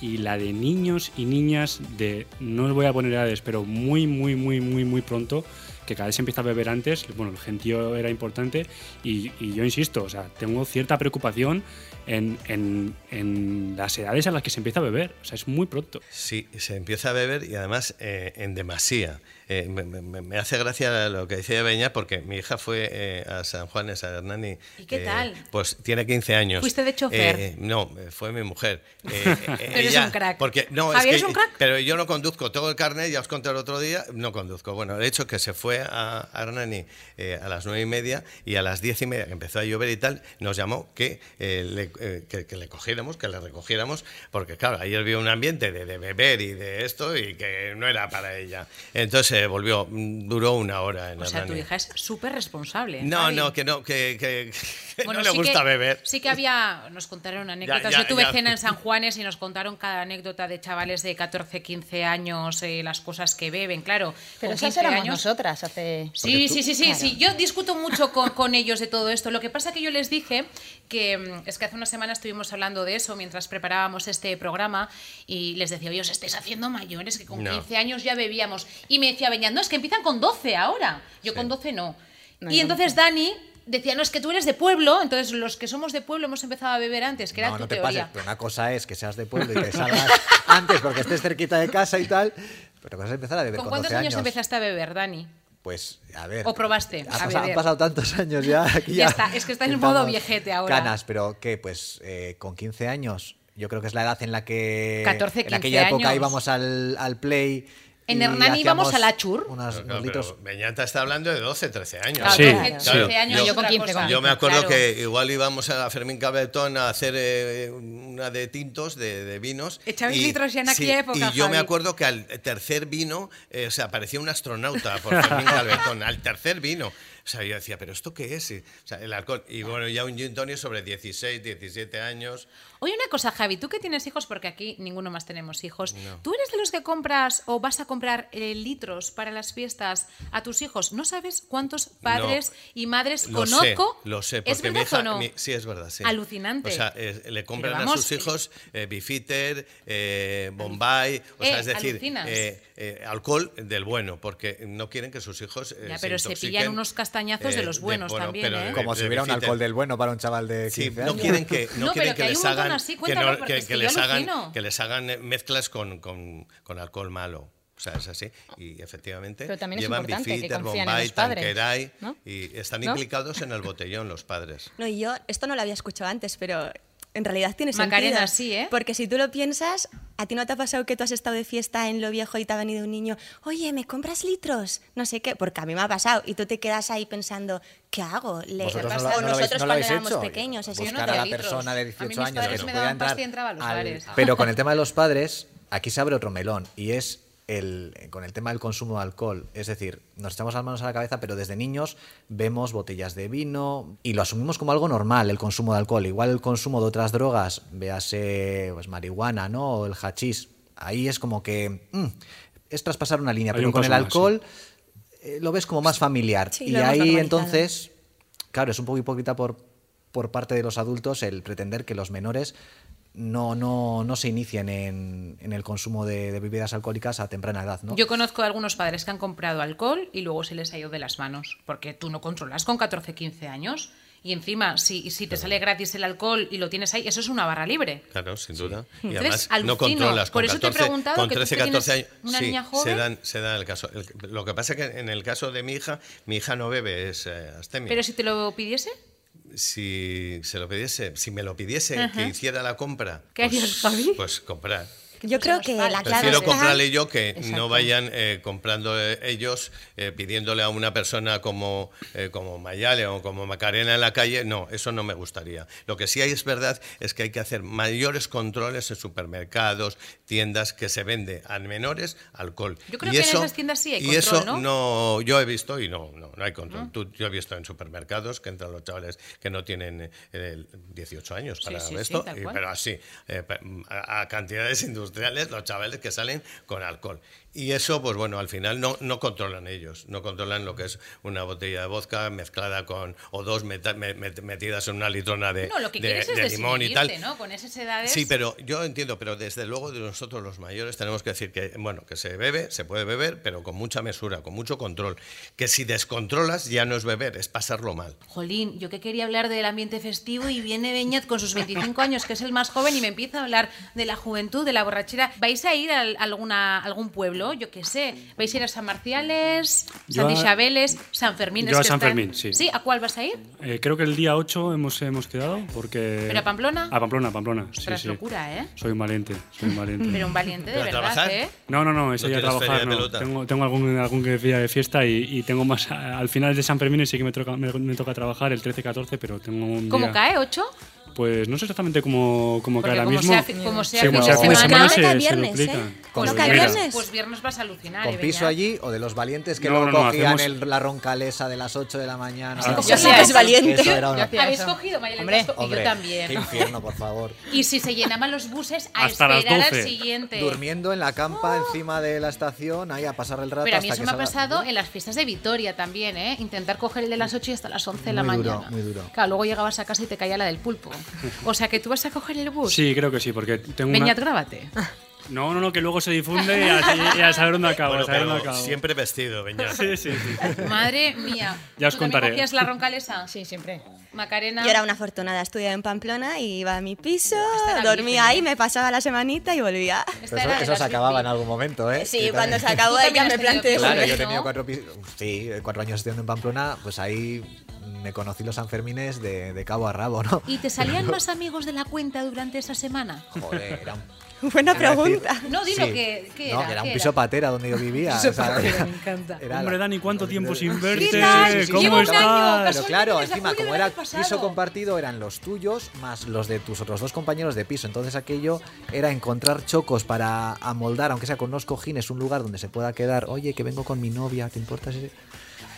F: y la de niños y niñas de, no os voy a poner edades, pero muy, muy, muy, muy, muy pronto, que cada vez se empieza a beber antes, bueno, el gentío era importante y, y yo insisto, o sea, tengo cierta preocupación en, en- en las edades a las que se empieza a beber, o sea, es muy pronto.
C: Sí, se empieza a beber y además eh, en demasía. Eh, me, me- me hace gracia lo que decía Beña porque mi hija fue eh, a San Juanes, a Hernani.
A: ¿Y qué
C: eh,
A: tal?
C: Pues tiene 15 años.
A: ¿Fuiste de chofer?
C: Eh, no, fue mi mujer. Eh,
A: Eres
C: ella-
A: un crack.
C: Porque, no,
A: ¿Javier
C: es, que,
A: es un crack?
C: Pero yo no conduzco, tengo el carnet, ya os conté el otro día, no conduzco. Bueno, de hecho que se fue a, a Hernani eh, a las nueve y media y a las diez y media, que empezó a llover y tal, nos llamó que, eh, le, eh, que, que le cogiéramos, que le recogiéramos, porque claro, ayer vio un ambiente de, de beber y de esto y que no era para ella. Entonces eh, volvió, mm, duró una hora en
A: O sea, tu hija es súper responsable.
C: No,
A: Javi.
C: no, que no, que, que- que
A: Bueno,
C: no le
A: sí
C: gusta
A: que-
C: beber.
A: Sí que había, nos contaron anécdotas.
C: ya,
A: Yo tuve
C: ya.
A: cena en San Juanes y nos contaron cada anécdota de chavales de 14, 15 años, eh, las cosas que beben, claro.
G: Pero esas
A: 15
G: éramos
A: años.
G: nosotras hace...
A: Sí, sí, sí, sí,
G: Claro.
A: sí. Yo discuto mucho con, con ellos de todo esto. Lo que pasa que yo les dije que mm, es que hace una semana estuvimos hablando de eso mientras preparábamos este programa y les decía, oye, os estáis haciendo mayores, que con
C: No.
A: 15 años ya bebíamos. Y me decía Beñat, no, es que empiezan con 12 ahora. Yo
C: Sí.
A: con 12 no.
G: No,
A: y entonces Dani decía, no, es que tú eres de pueblo, entonces los que somos de pueblo hemos empezado a beber antes, que era
D: no,
A: tu
D: no te
A: teoría.
D: pases, pero una cosa es que seas de pueblo y que salgas antes porque estés cerquita de casa y tal, pero vas a empezar a beber
A: ¿Con
D: con,
A: cuántos
D: 12
A: años
D: años.
A: empezaste a beber, Dani?
D: Pues, a ver.
A: ¿O probaste
D: ha pasado- han pasado tantos años ya. Aquí
A: Ya
D: ya,
A: está, es que está en
D: pintamos
A: modo viejete ahora.
D: Canas, pero ¿qué? Pues eh, con 15 años. Yo creo que es la edad en la que.
A: 14,
D: En aquella
A: 15
D: época
A: años.
D: íbamos al, al play.
A: En Hernani íbamos
D: hacíamos
A: a la chur.
D: Unos,
C: Claro,
D: unos litros.
C: Beñata está hablando de 12, 13 años.
A: Claro,
F: Sí,
A: 12,
F: sí.
A: 13 años
C: Yo-
G: yo con
A: otra
G: 15,
A: cosa.
G: con
C: Yo me acuerdo
A: Claro.
C: que igual íbamos a Fermín Cabetón a hacer eh, una de tintos, de, de vinos.
A: Echabais litros ya en aquella época,
C: Y yo me
A: Javi.
C: acuerdo que al tercer vino, eh, o sea, parecía un astronauta por Fermín Cabetón, al tercer vino. O sea, yo decía, ¿pero esto qué es? O sea, el alcohol. Y bueno, ya un gin tonic sobre 16, 17 años.
A: Oye, una cosa, Javi, tú que tienes hijos, porque aquí ninguno más tenemos hijos,
C: No.
A: ¿tú eres de los que compras o vas a comprar eh, litros para las fiestas a tus hijos? ¿No sabes cuántos padres y madres
C: Lo
A: conozco?
C: sé, lo sé,
A: ¿Es
C: porque mi
A: verdad
C: hija,
A: o no?
C: mi- sí es verdad, sí.
A: Alucinante.
C: O sea, eh, le compran a sus hijos eh, Bifitter, eh, Bombay, o
A: Eh,
C: sea, es decir, eh, eh, alcohol del bueno, porque no quieren que sus hijos eh,
A: Ya, pero se pillan unos castañazos de los buenos también,
C: pero
A: ¿eh?
D: Como si hubiera un alcohol del bueno para un chaval de 15
C: Sí, no quieren que, no
A: No,
C: quieren
A: pero que
C: que les hagan,
A: así,
C: que, no- les hagan, que les hagan mezclas con, con, con alcohol malo. O sea, es así. Y efectivamente
G: Pero también es
C: llevan
G: en
C: Bombay, Tanqueray
G: ¿no?
C: y están
G: ¿No?
C: implicados en el botellón los padres.
E: No, y yo esto no lo había escuchado antes, pero en realidad tiene
A: Macarena,
E: sentido.
A: sí, ¿eh?
E: Porque si tú lo piensas, ¿a ti no te ha pasado que tú has estado de fiesta en lo viejo y te ha venido un niño, oye, ¿me compras litros? No sé qué, porque a mí me ha pasado. Y tú te quedas ahí pensando, ¿qué hago? Le-
D: Vosotros no
E: o
D: lo, no lo habéis,
E: nosotros
D: no lo
E: cuando éramos
D: hecho.
E: pequeños. así.
A: Yo no
D: Buscar a la
A: litros.
D: persona de
A: A mí
D: 18
A: mis
D: años que no pueda entrar. al-. Pero con el tema de los padres, aquí se abre otro melón y es el, con el tema del consumo de alcohol. Es decir, nos echamos las manos a la cabeza, pero desde niños vemos botellas de vino y lo asumimos como algo normal, el consumo de alcohol. Igual el consumo de otras drogas, véase pues, marihuana, ¿no? O el hachís. Ahí es como que mm, es traspasar una línea,
F: Hay
D: pero
F: un
D: con el
F: más,
D: alcohol eh, lo ves como más familiar.
E: Sí,
D: y ahí entonces, claro, es un poco hipócrita por, por parte de los adultos el pretender que los menores no, no, no se inicien en, en el consumo de, de bebidas alcohólicas a temprana edad, ¿no?
A: Yo conozco a algunos padres que han comprado alcohol y luego se les ha ido de las manos, porque tú no controlas con 14, 15 años. Y encima, si, si te sale gratis el alcohol y lo tienes ahí, eso es una barra libre.
C: Claro, sin duda. Y
A: Entonces,
C: además no controlas. Con
A: Por eso te he
C: 14,
A: preguntado
C: con
A: que tú
C: 13,
A: que
C: 14
A: tienes
C: años.
A: una
C: sí,
A: niña joven.
C: Se dan, se dan el caso. El- lo que pasa es que en el caso de mi hija, mi hija no bebe, es eh, astemia.
A: Pero si te lo pidiese,
C: si se lo pidiese, si me lo pidiese, que hiciera la compra.
A: ¿Qué
C: pues,
A: harías, Javi?
C: Pues comprar.
E: Yo creo que la clave
C: Prefiero comprarle yo que no vayan eh, comprando eh, ellos, eh, pidiéndole a una persona como, eh, como Mayale o como Macarena en la calle. No, eso no me gustaría. Lo que sí hay es verdad es que hay que hacer mayores controles en supermercados, tiendas que se vende a menores alcohol.
A: Yo creo
C: y
A: que en esas tiendas sí hay
C: y
A: control,
C: eso
A: ¿no?
C: no, yo he visto y no, no, no hay control. Tú- yo he visto en supermercados que entran los chavales que no tienen eh, 18 años
A: Sí,
C: para
A: sí, sí,
C: esto,
A: tal
C: y-
A: cual.
C: pero así, eh, a, a cantidades industriales, los chavales que salen con alcohol. Y eso, pues bueno, al final no, no controlan ellos, no controlan lo que es una botella de vodka mezclada con, o dos meta- me- met- metidas en una litrona de,
A: no, lo que
C: de- de limón y tal.
A: ¿no? Con esas edades.
C: Sí, pero yo entiendo, pero desde luego de nosotros los mayores tenemos que decir que, bueno, que se bebe, se puede beber, pero con mucha mesura, con mucho control. Que si descontrolas ya no es beber, es pasarlo mal.
A: Jolín, yo que quería hablar del ambiente festivo y viene Beñat con sus 25 años, que es el más joven, y me empieza a hablar de la juventud, de la borrachera. ¿Vais a ir a alguna, algún pueblo? Yo qué sé. ¿Vais a ir a San Marciales,
F: Yo
A: San
F: a-
A: Isabelles, San Fermín?
F: yo a San Fermín, sí.
A: ¿Sí? ¿A cuál vas a ir?
F: Eh, creo que el día 8 hemos, hemos quedado porque...
A: ¿Pero a Pamplona?
F: A Pamplona, a Pamplona.
A: Ostras,
F: sí.
A: locura, ¿eh?
F: Soy un valiente, soy un valiente.
A: Pero un valiente de
C: ¿Pero a
A: verdad,
C: trabajar?
A: ¿eh?
F: No, no, no, ese
C: ¿No
F: día trabajar no. Tengo, tengo algún, algún que día de fiesta y, y tengo más al final de San Fermín sí que me toca, me, me toca trabajar el 13-14, pero tengo un
A: ¿Cómo
F: día...
A: cae? ¿8?
F: Pues no sé exactamente cómo, cómo cae ahora
A: como
F: mismo.
A: sea como sea
F: Sí, como
A: fin
F: sea
A: de
F: fin de
A: semana,
F: semana se, se
E: viernes,
F: duplica.
E: ¿eh?
F: Pues
E: ¿No cae
F: mira,
E: viernes?
A: Pues viernes vas a alucinar.
D: ¿Con
A: eh,
D: piso allí o de los valientes que
F: No,
D: luego
F: no, no,
D: cogían
F: hacemos-
D: el- la roncalesa de las 8 de la mañana?
F: Ah,
E: Yo
A: sí,
E: que es valiente.
D: Eso era una-
A: ¿Habéis cogido, Mayela?
G: Hombre,
A: ¿Has co- y
D: Hombre,
A: yo también.
D: qué infierno, por favor.
A: Y si se llenaban los buses, a
F: Hasta las
A: esperar al
F: 12.
A: siguiente.
D: Durmiendo en la campa encima de la estación, ahí a pasar el rato
A: Pero a mí eso
D: que
A: me ha pasado en las fiestas de Vitoria también, ¿eh? Intentar coger el de las 8 y hasta las 11 de la
D: Muy duro,
A: mañana.
D: muy duro.
A: Claro, luego llegabas a casa y te caía la del pulpo. O sea que tú vas a coger el bus.
F: Sí, creo que sí, porque tengo una...
A: Grábate.
F: No, no, no, que luego se difunde y a, y a saber dónde acabo,
C: Bueno,
F: a saber dónde
C: pero
F: acabo.
C: siempre vestido, Beñat.
F: Sí, sí, sí.
A: Madre mía.
F: Ya os
A: ¿Tú también
F: contaré.
A: cogías la roncalesa?
G: Sí, siempre.
A: Macarena.
E: Yo era una afortunada, estudiaba en Pamplona, iba a mi piso, dormía ahí, me pasaba la semanita y volvía.
D: Pero eso, se acababa en algún momento, ¿eh?
E: Sí, cuando se acabó ya me planteé
D: Claro, yo he tenido cuatro, sí, cuatro años estudiando en Pamplona, pues ahí me conocí los Sanfermines de, de cabo a rabo, ¿no?
A: ¿Y te salían más amigos de la cuenta durante esa semana?
D: Joder, era un...
E: Buena
D: decir-
E: pregunta.
A: No, dilo
D: Sí.
A: que, que
D: No,
A: era.
D: que era un
A: ¿qué
D: piso patera donde yo vivía.
A: Piso
D: o sea,
A: patera, me encanta.
D: era
F: Hombre, Dani, ¿cuánto tiempo sin
A: ¿Qué
F: verte?
A: tal?
F: ¿Cómo
A: Llevo un
F: estás?
A: año,
D: Pero claro, encima, como era piso compartido, eran los tuyos más los de tus otros dos compañeros de piso. Entonces aquello era encontrar chocos para amoldar, aunque sea con unos cojines, un lugar donde se pueda quedar. Oye, que vengo con mi novia, ¿te importa si...?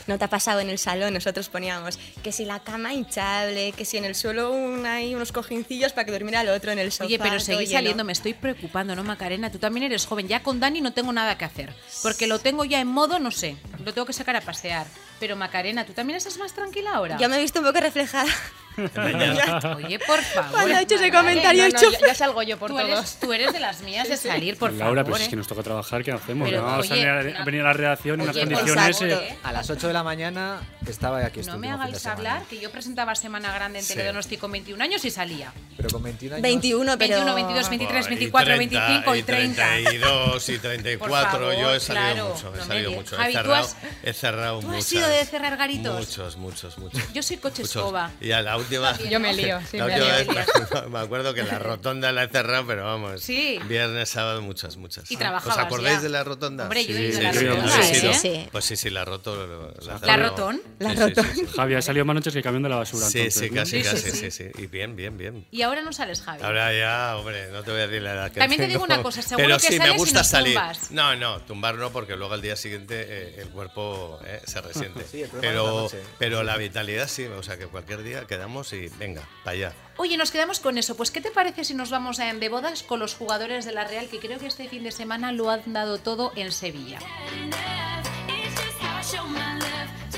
E: ¿No te ha pasado en el salón? Nosotros poníamos que si la cama hinchable, que si en el suelo un, hay unos cojincillos para que durmiera el otro en el sofá.
A: Oye, pero seguís saliendo, me estoy preocupando, ¿no, Macarena? Tú también eres joven. Ya con Dani no tengo nada que hacer. Porque lo tengo ya en modo, no sé, lo tengo que sacar a pasear. Pero Macarena, ¿tú también estás más tranquila ahora?
E: Yo me he visto un poco reflejada.
A: Oye, por favor.
E: Cuando ha hecho ese comentario,
G: No,
E: he
G: no,
E: hecho-
G: ya, ya salgo yo por
A: Tú
G: todos.
A: eres, tú eres de las mías de salir, por
F: Laura,
A: favor.
F: pero es
A: ¿eh?
F: que nos toca trabajar, ¿qué hacemos?
A: Pero,
F: No vamos
A: oye,
F: a venir a, venir a la redacción en
A: por
F: condiciones.
A: favor,
F: eh,
A: ¿eh?
D: A las 8 de la mañana estaba aquí
A: No me hagáis hablar, que yo presentaba Semana Grande en
C: Sí.
A: Teledonosti con 21 años y salía.
D: Pero con 21 años.
E: 21, pero...
A: 21, 22, 23,
C: Buah,
A: 24,
C: y 30,
A: 25 y 30.
C: Y 32 y 34.
A: Por favor,
C: yo he salido
A: claro,
C: mucho, he salido mucho. He
A: ¿tú
C: cerrado,
A: has-
C: he cerrado
A: tú has sido de cerrar garitos?
C: Muchos, muchos, muchos.
A: Yo soy coche
C: Muchos.
A: escoba.
C: Y a la última.
G: Yo me lío, sí,
C: la
G: me
C: última
G: lío.
C: vez me acuerdo que la rotonda la he cerrado, pero vamos.
A: Sí.
C: Viernes, sábado, muchas, muchas.
A: Y trabajabas
C: ¿Os acordáis
A: ya.
C: de la rotonda?
A: Hombre, yo he
F: Sí,
A: la
F: sí,
A: rotonda,
F: mucho.
C: ¿Habéis ido?
A: ¿eh?
E: Sí.
C: Pues sí, sí, la roto. La,
A: ¿La rotón?
E: La
C: Sí,
E: rotón.
C: Sí, sí, sí.
F: Javi, ha salido más noches que camión de la basura.
C: Sí,
F: entonces,
C: sí,
F: ¿no?
C: casi,
A: Sí, sí,
C: casi,
A: sí.
C: sí. Y bien, bien, bien.
A: Y ahora no sales, Javi.
C: Ahora ya, hombre, no te voy a decir la edad que
A: También te digo una cosa, seguro
C: pero
A: que
C: sí, me gusta salir. No, no, tumbar no, porque luego al día siguiente eh, el cuerpo eh, se resiente.
D: La
C: pero la vitalidad sí, o sea que cualquier día quedamos y venga, para allá.
A: Oye, nos quedamos con eso. Pues, ¿qué te parece si nos vamos a, de bodas con los jugadores de la Real, que creo que este fin de semana lo han dado todo en Sevilla?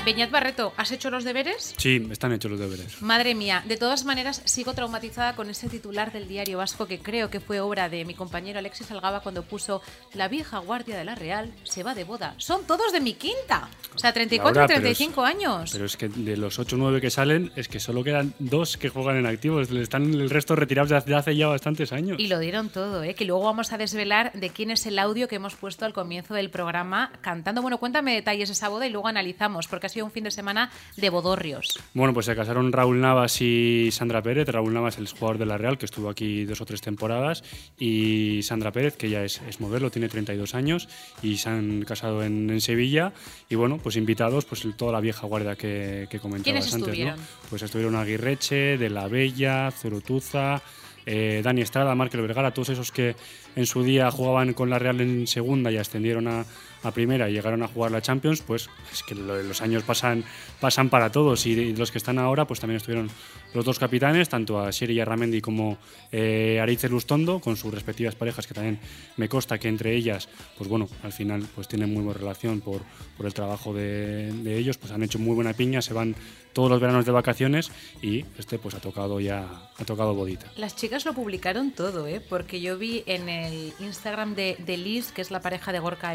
A: Beñat Barreto, ¿has hecho los deberes?
F: Sí, están hechos los deberes.
A: Madre mía, de todas maneras sigo traumatizada con ese titular del diario vasco que creo que fue obra de mi compañero Alexis Algaba cuando puso La vieja guardia de la Real se va de boda. Son todos de mi quinta. O sea, 34
F: Laura,
A: y
F: pero es-
A: 35 años.
F: Pero es que de los 8 o 9 que salen, es que solo quedan dos que juegan en activos. Están el resto retirados de hace, de hace ya bastantes años.
A: Y lo dieron todo, ¿eh? que luego vamos a desvelar de quién es el audio que hemos puesto al comienzo del programa cantando. Bueno, cuéntame detalles de esa boda y luego analizamos, porque ha sido un fin de semana de bodorrios.
F: Bueno, pues se casaron Raúl Navas y Sandra Pérez. Raúl Navas, el jugador de la Real, que estuvo aquí dos o tres temporadas, y Sandra Pérez, que ya es, es modelo, tiene 32 años, y se han casado en, en Sevilla. Y bueno, pues invitados, pues toda la vieja guardia que, que comentabas
A: ¿Quiénes
F: antes. ¿no? Pues estuvieron Aguirreche, De la Bella, Zurutuza, eh, Dani Estrada, Márquez Vergara, todos esos que en su día jugaban con la Real en segunda y ascendieron a, a primera y llegaron a jugar la Champions, pues es que lo- los años pasan, pasan para todos y, los que están ahora pues también estuvieron los dos capitanes, tanto a Siri Arramendi como eh, Aritz Lustondo, con sus respectivas parejas, que también me consta que entre ellas, pues bueno, al final pues tienen muy buena relación por, por el trabajo de, de ellos, pues han hecho muy buena piña, se van todos los veranos de vacaciones y este pues ha tocado ya, ha tocado bodita.
A: Las chicas lo publicaron todo, ¿eh? porque yo vi en el Instagram de, de Liz, que es la pareja de Gorka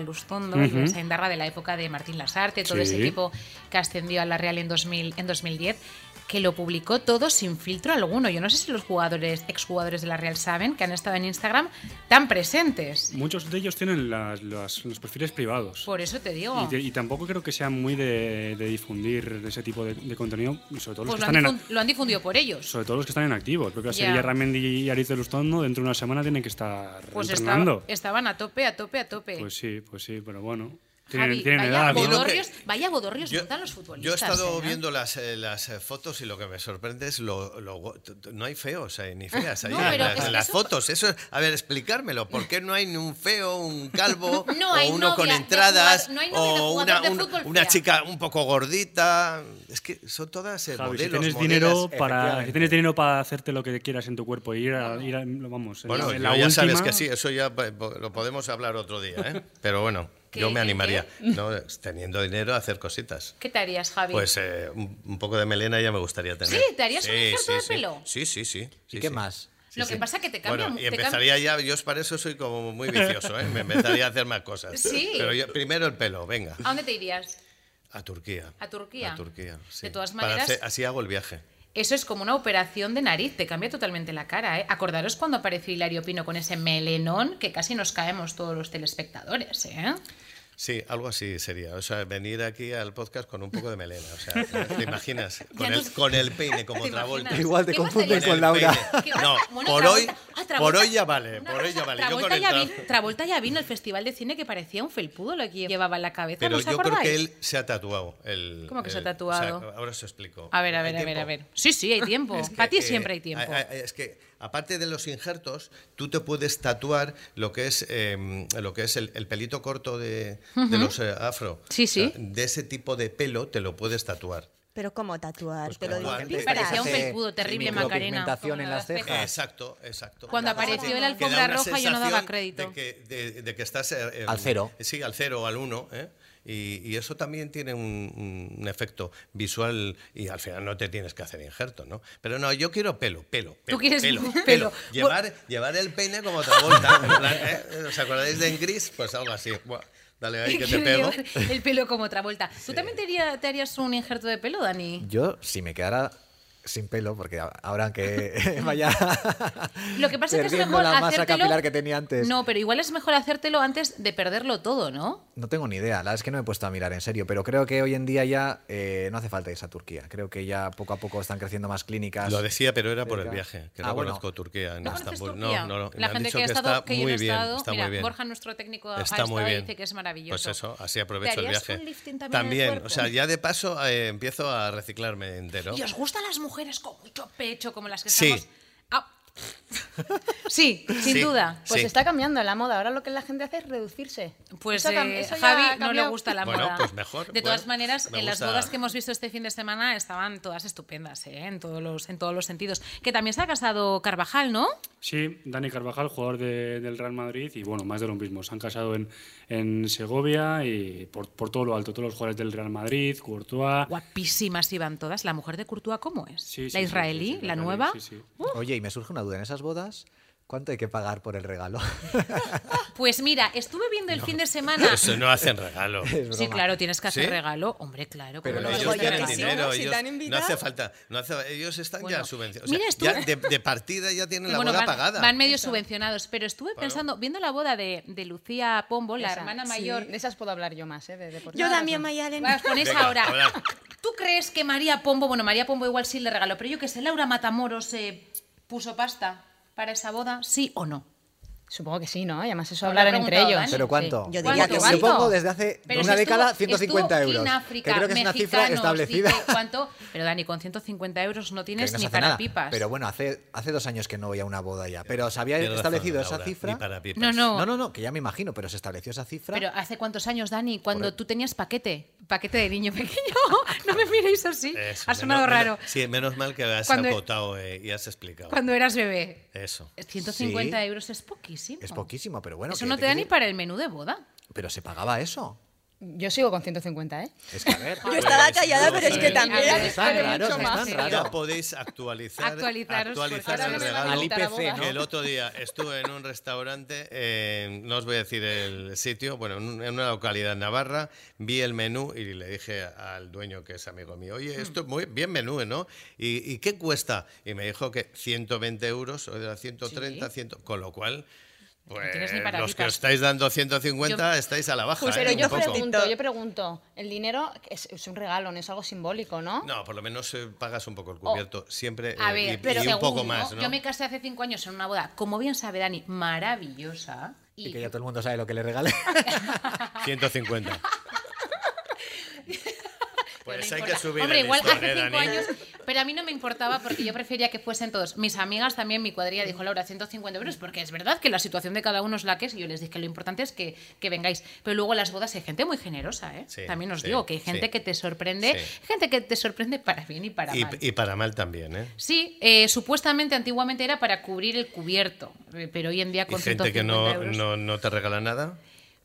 A: Y
F: Ujú.
A: de Saindarra de la época de Martín Lasarte, todo ese equipo que ascendió a la Real en, 2000, en 2010, que lo publicó todo sin filtro alguno. Yo no sé si los jugadores, exjugadores de la Real saben que han estado en Instagram tan presentes.
F: Muchos de ellos tienen las- las- los perfiles privados.
A: Por eso te digo.
F: Y, tampoco creo que sean muy de, de difundir ese tipo de, de contenido, sobre todo los
A: Pues
F: que
A: lo han,
F: están en,
A: lo han difundido por ellos.
F: sobre todo los que están en activo. Propio
A: Ya.
F: Sevilla Ramendi y Ariz de Lustondo dentro de una semana tienen que estar
A: Pues
F: entrenando.
A: estaba- estaban a tope, a tope, a tope.
F: Pues sí, pues sí, pero bueno. Tienen,
A: Javi,
F: tienen
A: vaya
F: edad. ¿no?
A: Bodorrios, vaya bodorrios
C: Yo,
A: montan los
C: yo he
A: futbolistas.
C: estado
A: ¿eh?
C: viendo las, eh, las eh, fotos y lo que me sorprende es lo, lo no hay feos eh, ni feas ahí
A: No,
C: en las, en
A: eso-
C: fotos. Eso, es- a ver, explicármelo. ¿Por qué no hay ni un feo, un calvo
A: No
C: o uno con
A: novia
C: entradas
A: jugador- no
C: o una, un- una chica un poco gordita? Es que son todas eh,
F: Javi, si
C: modelos,
F: tienes
C: modelas.
F: dinero para si tienes dinero para hacerte lo que quieras en tu cuerpo y ir a, ir a- vamos en
C: Bueno,
F: la- en la
C: ya sabes
F: última-
C: que sí, eso ya eh, po- lo podemos hablar otro día, ¿eh? Pero bueno,
A: ¿Qué,
C: yo me
A: qué,
C: animaría, ¿no? teniendo dinero a hacer cositas.
A: ¿Qué te harías, Javi?
C: Pues eh, un, un poco de melena ya me gustaría tener.
A: Sí, ¿te harías un injerto de
C: sí.
A: pelo?
C: Sí, sí, sí. sí,
D: ¿Y qué
C: sí.
D: más?
C: Sí,
A: Lo que
C: sí.
A: pasa que te cambia-
C: Bueno, y empezaría ya, yo para eso soy como muy vicioso, ¿eh? Me empezaría a hacer más cosas.
A: Sí.
C: Pero yo, primero el pelo, venga.
A: ¿A dónde te irías?
C: A Turquía.
A: ¿A Turquía?
C: A Turquía, sí.
A: De todas maneras-
C: hacer- así hago el viaje.
A: Eso es como una operación de nariz, te cambia totalmente la cara, ¿eh? Acordaros cuando apareció Hilario Pino con ese melenón que casi nos caemos todos los telespectadores, ¿eh?
C: Sí, algo así sería. O sea, venir aquí al podcast con un poco de melena. O sea, ¿te imaginas? Con, el,
A: nos-
C: con el peine como
A: ¿Te
C: Travolta.
D: Igual te
A: ¿Qué
D: confunden
C: Con
D: Laura.
C: peine.
A: ¿Qué
C: No?
A: Bueno,
C: por hoy,
A: ah, Travolta-
C: por hoy ya vale, por hoy ya vale. Yo
A: Travolta,
C: con el
A: ya
C: tra-
A: vino, Travolta ya vino al festival de cine que parecía un felpudo lo que llevaba en la cabeza,
C: Pero
A: ¿no os
C: yo creo
A: acordáis?
C: que él se ha tatuado. El,
A: ¿Cómo que se ha tatuado?
C: o sea, ahora os explico.
A: A ver, a
C: ¿Hay
A: ver, a ver, a ver. Sí, sí, hay tiempo.
C: Es que,
A: Para ti
C: eh,
A: siempre hay tiempo.
C: a- a- Es que aparte de los injertos, tú te puedes tatuar lo que es, eh, lo que es el, el pelito corto de, de los eh, afro.
A: Sí,
C: O sea,
A: sí.
C: de ese tipo de pelo te lo puedes tatuar.
E: Pero ¿cómo tatuar?
D: Pues
E: Te lo digo.
A: Parecía un felpudo terrible, Macarena.
D: en
A: la
D: las cejas.
C: Exacto, exacto.
A: Cuando apareció
C: da
A: alfombra roja, yo no daba crédito.
C: De que, de- de que estás eh, eh,
D: Al cero.
C: Sí, al cero o al uno. ¿eh? Y, y eso también tiene un, un efecto visual y al final no te tienes que hacer injerto, ¿no? Pero no, yo quiero pelo, pelo. pelo
A: quieres
C: pelo,
A: pelo.
C: pelo. Llevar, llevar el peine como otra vuelta. ¿Os acordáis de en gris? Pues algo así. Buah, dale ahí que te pego.
A: el pelo como otra vuelta. ¿Tú también te, haría- te harías un injerto de pelo, Dani?
D: Yo, si me quedara sin pelo, porque ahora que vaya
A: Lo que pasa es que es mejor
D: la masa capilar que tenía antes.
A: No, pero igual es mejor hacértelo antes de perderlo todo, ¿no?
D: No tengo ni idea, la verdad es que no me he puesto a mirar en serio, pero creo que hoy en día ya eh, no hace falta irse a Turquía. Creo que ya poco a poco están creciendo más clínicas.
C: Lo decía, pero era por el viaje, que
D: Ah,
C: no
D: bueno.
C: conozco Turquía en
A: ¿No
C: Estambul.
A: Turquía?
C: No, no, no.
A: La
C: Me han
A: gente
C: dicho
A: que ha estado,
C: está
A: que yo he estado,
C: está
A: mira,
C: muy bien.
A: Borja, nuestro técnico, ha
C: Está
A: estado
C: muy
A: y
C: bien.
A: dice que es maravilloso.
C: Pues eso, así
A: ¿Te
C: aprovecho el viaje.
A: también
C: o sea, ya de paso eh, empiezo a reciclarme entero.
A: ¿Y os gustan las mujeres con mucho pecho, como las que
C: Sí.
A: estamos? Sí, sin
C: Sí.
A: duda.
G: Pues
C: Sí.
G: está cambiando la moda. Ahora lo que la gente hace es reducirse.
A: Pues
G: Eso
A: eh,
G: eso
A: Javi no le gusta la
C: Bueno,
A: moda.
C: pues mejor,
A: De todas
C: bueno,
A: maneras, en las bodas que hemos visto este fin de semana estaban todas estupendas, ¿eh? en, todos los, en todos los sentidos. Que también se ha casado Carvajal, ¿no?
F: Sí, Dani Carvajal, jugador de- del Real Madrid, y bueno, más de lo mismo. Se han casado en, en Segovia y por, por todo lo alto, todos los jugadores del Real Madrid, Courtois.
A: Guapísimas iban todas. ¿La mujer de Courtois cómo es?
F: Sí, sí,
A: ¿La israelí?
F: sí, sí,
A: ¿La nueva?
F: sí, sí.
D: Oye, y me surge una duda, en esas bodas, ¿cuánto hay que pagar por el regalo?
A: Pues mira, estuve viendo el fin de semana.
C: Eso no hacen regalo.
A: Sí, claro, tienes que hacer
C: ¿Sí?
A: regalo. Hombre, claro.
D: Pero
A: ¿cómo
D: lo
A: no
C: ellos tienen
E: sí,
C: dinero,
E: ¿no? Si
C: ellos-
E: te han
C: no
E: invitado.
C: hace falta, no hace- ellos están
A: Bueno,
C: ya subvencionados. O sea,
A: mira, estuve-
C: ya de, de partida ya tienen la
A: Bueno,
C: boda
A: van,
C: pagada.
A: van medio subvencionados, pero estuve pensando, viendo la boda de, de Lucía Pombo, la
G: Esa,
A: hermana
G: sí,
A: mayor.
G: De esas puedo hablar yo más, ¿eh? De.
E: Yo también, Mayalen.
A: Vas con esa
C: Venga,
A: ahora.
C: hablar.
A: ¿Tú crees que María Pombo, bueno, María Pombo igual sí le regaló, pero yo que sé, Laura Matamoros se puso pasta para esa boda, sí o no?
G: Supongo que sí, ¿no? Y además eso hablaron entre ellos.
A: Dani.
D: ¿Pero cuánto?
E: Yo
A: ¿Cuánto?
E: diría que
D: Yo
E: sí.
A: ¿Cuánto?
D: pongo desde hace
A: Pero
D: una
A: si
D: década
A: estuvo-
D: 150
A: estuvo
D: euros.
A: Africa,
D: que creo que es una cifra establecida.
A: ¿cuánto? Pero Dani, con 150 euros no
D: Que
A: tienes
D: no
A: ni para
D: nada.
A: pipas.
D: Pero bueno, hace, hace dos años que no voy a una boda ya. Pero se había
C: razón,
D: establecido esa
C: Laura,
D: cifra.
C: ni para pipas.
A: no, no.
D: No, no, no, que ya me imagino, pero se estableció esa cifra.
A: Pero ¿hace cuántos años, Dani? Cuando
D: Por-
A: tú tenías paquete. Paquete de niño pequeño. no me miréis así.
C: Eso,
A: ha sonado
C: menos-
A: raro.
C: menos- sí, menos mal que has
A: Cuando-
C: acotado eh, y has explicado.
A: Cuando eras bebé.
C: Eso.
A: 150
D: Sí.
A: euros es poquísimo.
D: Es poquísimo, pero bueno.
A: Eso
D: que
A: no
D: te
A: da ni para el menú de boda.
D: Pero se pagaba eso.
G: Yo sigo con 150, ¿eh?
D: Es que a ver.
E: Yo estaba
C: Pues,
E: callada,
C: no,
E: pero es
C: sí.
E: que también.
D: Es tan raro,
G: mucho
D: es
G: más
D: tan
G: serio.
C: Ya
D: raro.
C: podéis actualizar,
A: Actualizaros, porque
C: actualizar el regalo.
D: Al IPC,
G: boda.
D: ¿no?
C: Que el otro día estuve en un restaurante, eh, no os voy a decir el sitio, bueno, en, un- en una localidad en Navarra, vi el menú y le dije al dueño, que es amigo mío, oye, esto es muy bien menú, ¿no? ¿Y, y qué cuesta? Y me dijo que 120 euros, o era 130, 100, con lo cual... Pues
A: tienes ni para
C: los que os estáis dando 150 estáis a la baja.
G: Pero
C: ¿eh?
G: yo pregunto, yo pregunto, el dinero es, es un regalo, no es algo simbólico, ¿no?
C: No, por lo menos eh, pagas un poco el cubierto, siempre
A: A
C: eh,
A: ver,
C: y,
A: pero
C: y un poco más, ¿no?
A: Yo me casé hace cinco años en una boda, como bien sabe Dani, maravillosa.
D: Y que ya todo el mundo sabe lo que le regalé.
C: 150. Pues
A: no
C: hay que subir
A: Hombre, igual
C: listón,
A: hace
C: ¿eh,
A: cinco
C: Dani?
A: años, pero a mí no me importaba porque yo prefería que fuesen todos. Mis amigas también, mi cuadrilla dijo, Laura, 150 euros, porque es verdad que la situación de cada uno es la que es, y yo les dije que lo importante es que, que vengáis. Pero luego las bodas hay gente muy generosa, ¿eh?
C: Sí,
A: también os
C: sí,
A: digo que hay gente
C: sí.
A: que te sorprende, gente que te sorprende para bien y para
C: Y,
A: mal.
C: y para mal también, ¿eh?
A: Sí, eh, supuestamente antiguamente era para cubrir el cubierto, eh, pero hoy en día
C: Y
A: con
C: gente que
A: 150
C: no,
A: euros.
C: no, no te regala nada.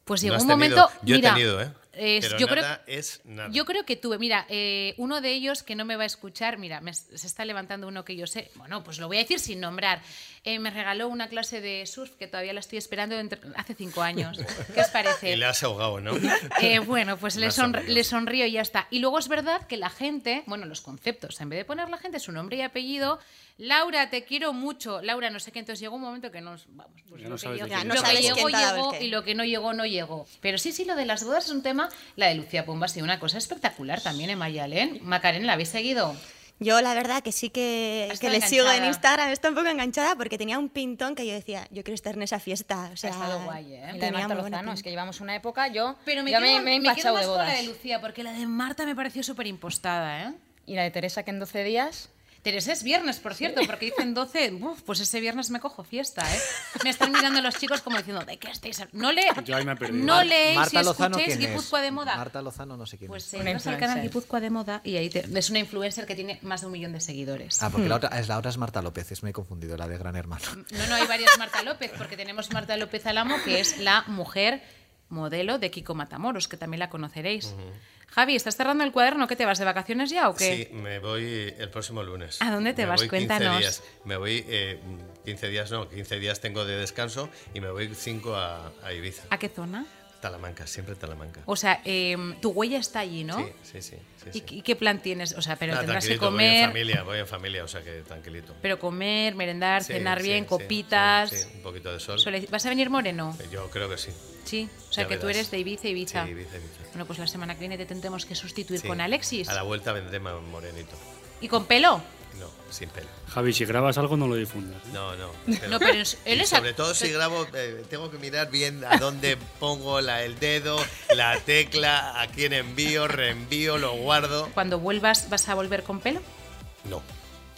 A: Pues
C: ¿No
A: llegó
C: has
A: un
C: tenido?
A: momento.
C: Yo
A: mira,
C: he tenido, ¿eh?
A: Es-
C: Pero
A: yo creo-
C: nada es nada.
A: Yo creo que tuve, mira, eh, uno de ellos que no me va a escuchar, mira, me- se está levantando uno que yo sé, bueno, pues lo voy a decir sin nombrar. Eh, me regaló una clase de surf que todavía la estoy esperando entre- hace cinco años. ¿Qué os parece?
C: Y le has ahogado, ¿no?
A: Eh, bueno, pues le, sonr- le sonrío y ya está. Y luego es verdad que la gente, bueno, los conceptos, en vez de poner la gente su nombre y apellido, Laura, te quiero mucho, Laura, no sé qué, entonces llegó un momento que nos, vamos, pues
F: Ya
A: lo
F: no
A: que llegó,
E: Ya no
A: lo que llegó, llegó y lo que no llegó, no llegó. Pero sí, sí, lo de las bodas es un tema, la de Lucía Pomba ha sido una cosa espectacular también en Mayalén. Macarena, ¿la habéis seguido?
E: Yo la verdad que sí que, que le sigo en. Instagram, está un poco enganchada porque tenía un pintón que yo decía, yo quiero estar en esa fiesta. O sea,
A: ha estado guay, ¿eh?
G: La de Marta Lozano, es que llevamos una época, yo
A: Pero me
G: ya
A: quedo,
G: me, me he
A: me quedo más
G: de
A: con la
G: bodas.
A: de Lucía, porque la de Marta me pareció súper impostada, ¿eh?
G: Y la de Teresa, que en 12 días,
A: Teresa es viernes, por cierto, porque dicen 12. Uf, pues ese viernes me cojo fiesta, ¿eh? Me están mirando los chicos como diciendo, ¿de qué estáis? hab-?" No, le,
F: Yo ahí me he perdido.
A: no
F: Mar-
A: leéis
D: Marta
A: y
D: Lozano,
A: de moda.
D: Marta Lozano, no sé quién
A: Pues
D: es.
A: eh, entras al canal. Guipúzcoa de moda y ahí te- es una influencer que tiene más de un millón de seguidores.
D: Ah, porque la, otra, es, la otra es Marta López, es me he confundido, la de Gran Hermano.
A: No, no hay varias Marta López, porque tenemos Marta López Alamo, que es la mujer modelo de Kiko Matamoros, que también la conoceréis. Javi, ¿estás cerrando el cuaderno? ¿Qué te vas de vacaciones ya o qué?
C: Sí, me voy el próximo lunes.
A: ¿A dónde te
C: Me
A: vas?
C: voy 15
A: Cuéntanos.
C: días. Me voy eh, 15 días, no, 15 días tengo de descanso y me voy 5 a, a Ibiza.
A: ¿A qué zona?
C: Talamanca, siempre Talamanca.
A: O sea, em, tu huella está allí, ¿no?
C: Sí, sí, sí. sí,
A: ¿Y,
C: sí.
A: y qué plan tienes? O sea, pero
C: Ah,
A: tendrás que
C: tranquilito, Voy en
A: comer,
C: familia, voy en familia, o sea que tranquilito.
A: pero comer, merendar,
C: Sí,
A: cenar bien, copitas.
C: Sí, un poquito de sol.
A: ¿Vas a venir moreno?
C: Yo creo que sí.
A: Sí. O sea,
C: Ya
A: que tú eres de Ibiza, Ibiza.
C: Sí, Ibiza, Ibiza.
A: Bueno, pues la semana que viene te tendremos que sustituir con Alexis.
C: A la vuelta vendré más morenito.
A: ¿Y con pelo?
C: No, sin pelo.
F: Javi, si grabas algo no lo difundas. ¿eh?
C: No, no.
A: No, pero él es
C: sobre todo si grabo, eh, tengo que mirar bien a dónde pongo la, el dedo, la tecla, a quién envío, reenvío, lo guardo.
A: Cuando vuelvas, ¿vas a volver con pelo?
C: No,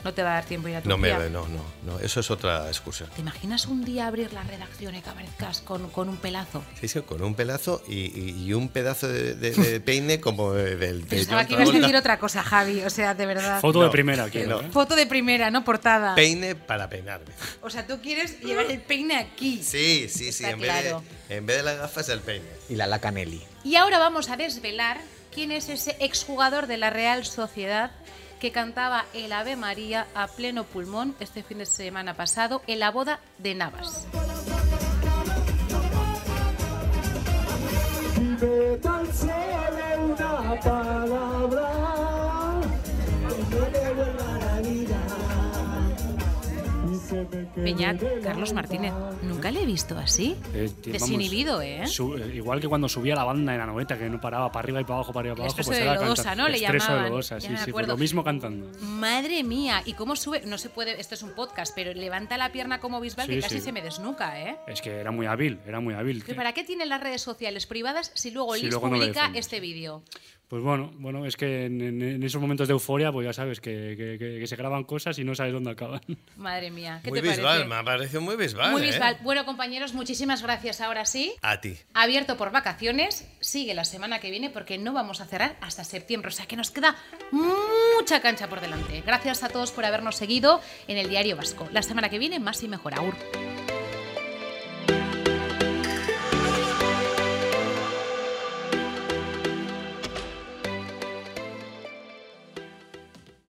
A: No te va a dar tiempo ir a
C: no me, no, no, no. Eso es otra excursión.
A: ¿Te imaginas un día abrir la redacción y que aparezcas con, con un pelazo?
C: Sí, sí, con un pelazo y, y- y un pedazo de, de- de peine como del de
A: Pensaba que ibas a decir otra cosa, Javi. O sea, de verdad.
F: Foto de primera, quiero.
C: no.
F: ¿eh?
A: Foto de primera, no portada.
C: Peine para peinarme.
A: O sea, tú quieres llevar el peine aquí.
C: Sí, sí, sí.
A: Está
C: En vez, de, en vez de las gafas, el peine.
D: Y la Laca Nelly.
A: Y ahora vamos a desvelar quién es ese exjugador de la Real Sociedad que cantaba el Ave María a pleno pulmón este fin de semana pasado en la boda de Navas. Beñat, Carlos. Martínez, nunca le he visto así.
F: Eh, vamos,
A: Desinhibido, ¿eh?
F: su- eh, igual que cuando subía la banda en la noveta, que no paraba para arriba y para abajo, para arriba y para abajo. Pues
A: de Lodosa, ¿no? Le
F: Expreso de
A: llamaban.
F: Lodosa, sí, sí, pues lo mismo cantando.
A: Madre mía, ¿y cómo sube? No se puede, esto es un podcast, pero levanta la pierna como Bisbal que casi
F: sí.
A: se me desnuca, ¿eh?
F: Es que era muy hábil, era muy hábil.
A: ¿Que ¿Para qué tienen las redes sociales privadas si luego
F: Si
A: Liz
F: luego
A: publica este vídeo?
F: Pues bueno, bueno, es que en, en- en esos momentos de euforia, pues ya sabes que, que- que- que se graban cosas y no sabes dónde acaban.
A: Madre mía, ¿qué
C: Muy
A: te
C: bisbal,
A: parece?
C: me ha parecido muy bisbal.
A: Muy
C: ¿eh?
A: Bisbal. Bueno, compañeros, muchísimas gracias. Ahora sí,
C: A ti.
A: abierto por vacaciones, sigue la semana que viene porque no vamos a cerrar hasta septiembre, o sea que nos queda mucha cancha por delante. Gracias a todos por habernos seguido en el Diario Vasco. La semana que viene más y mejor. Agur.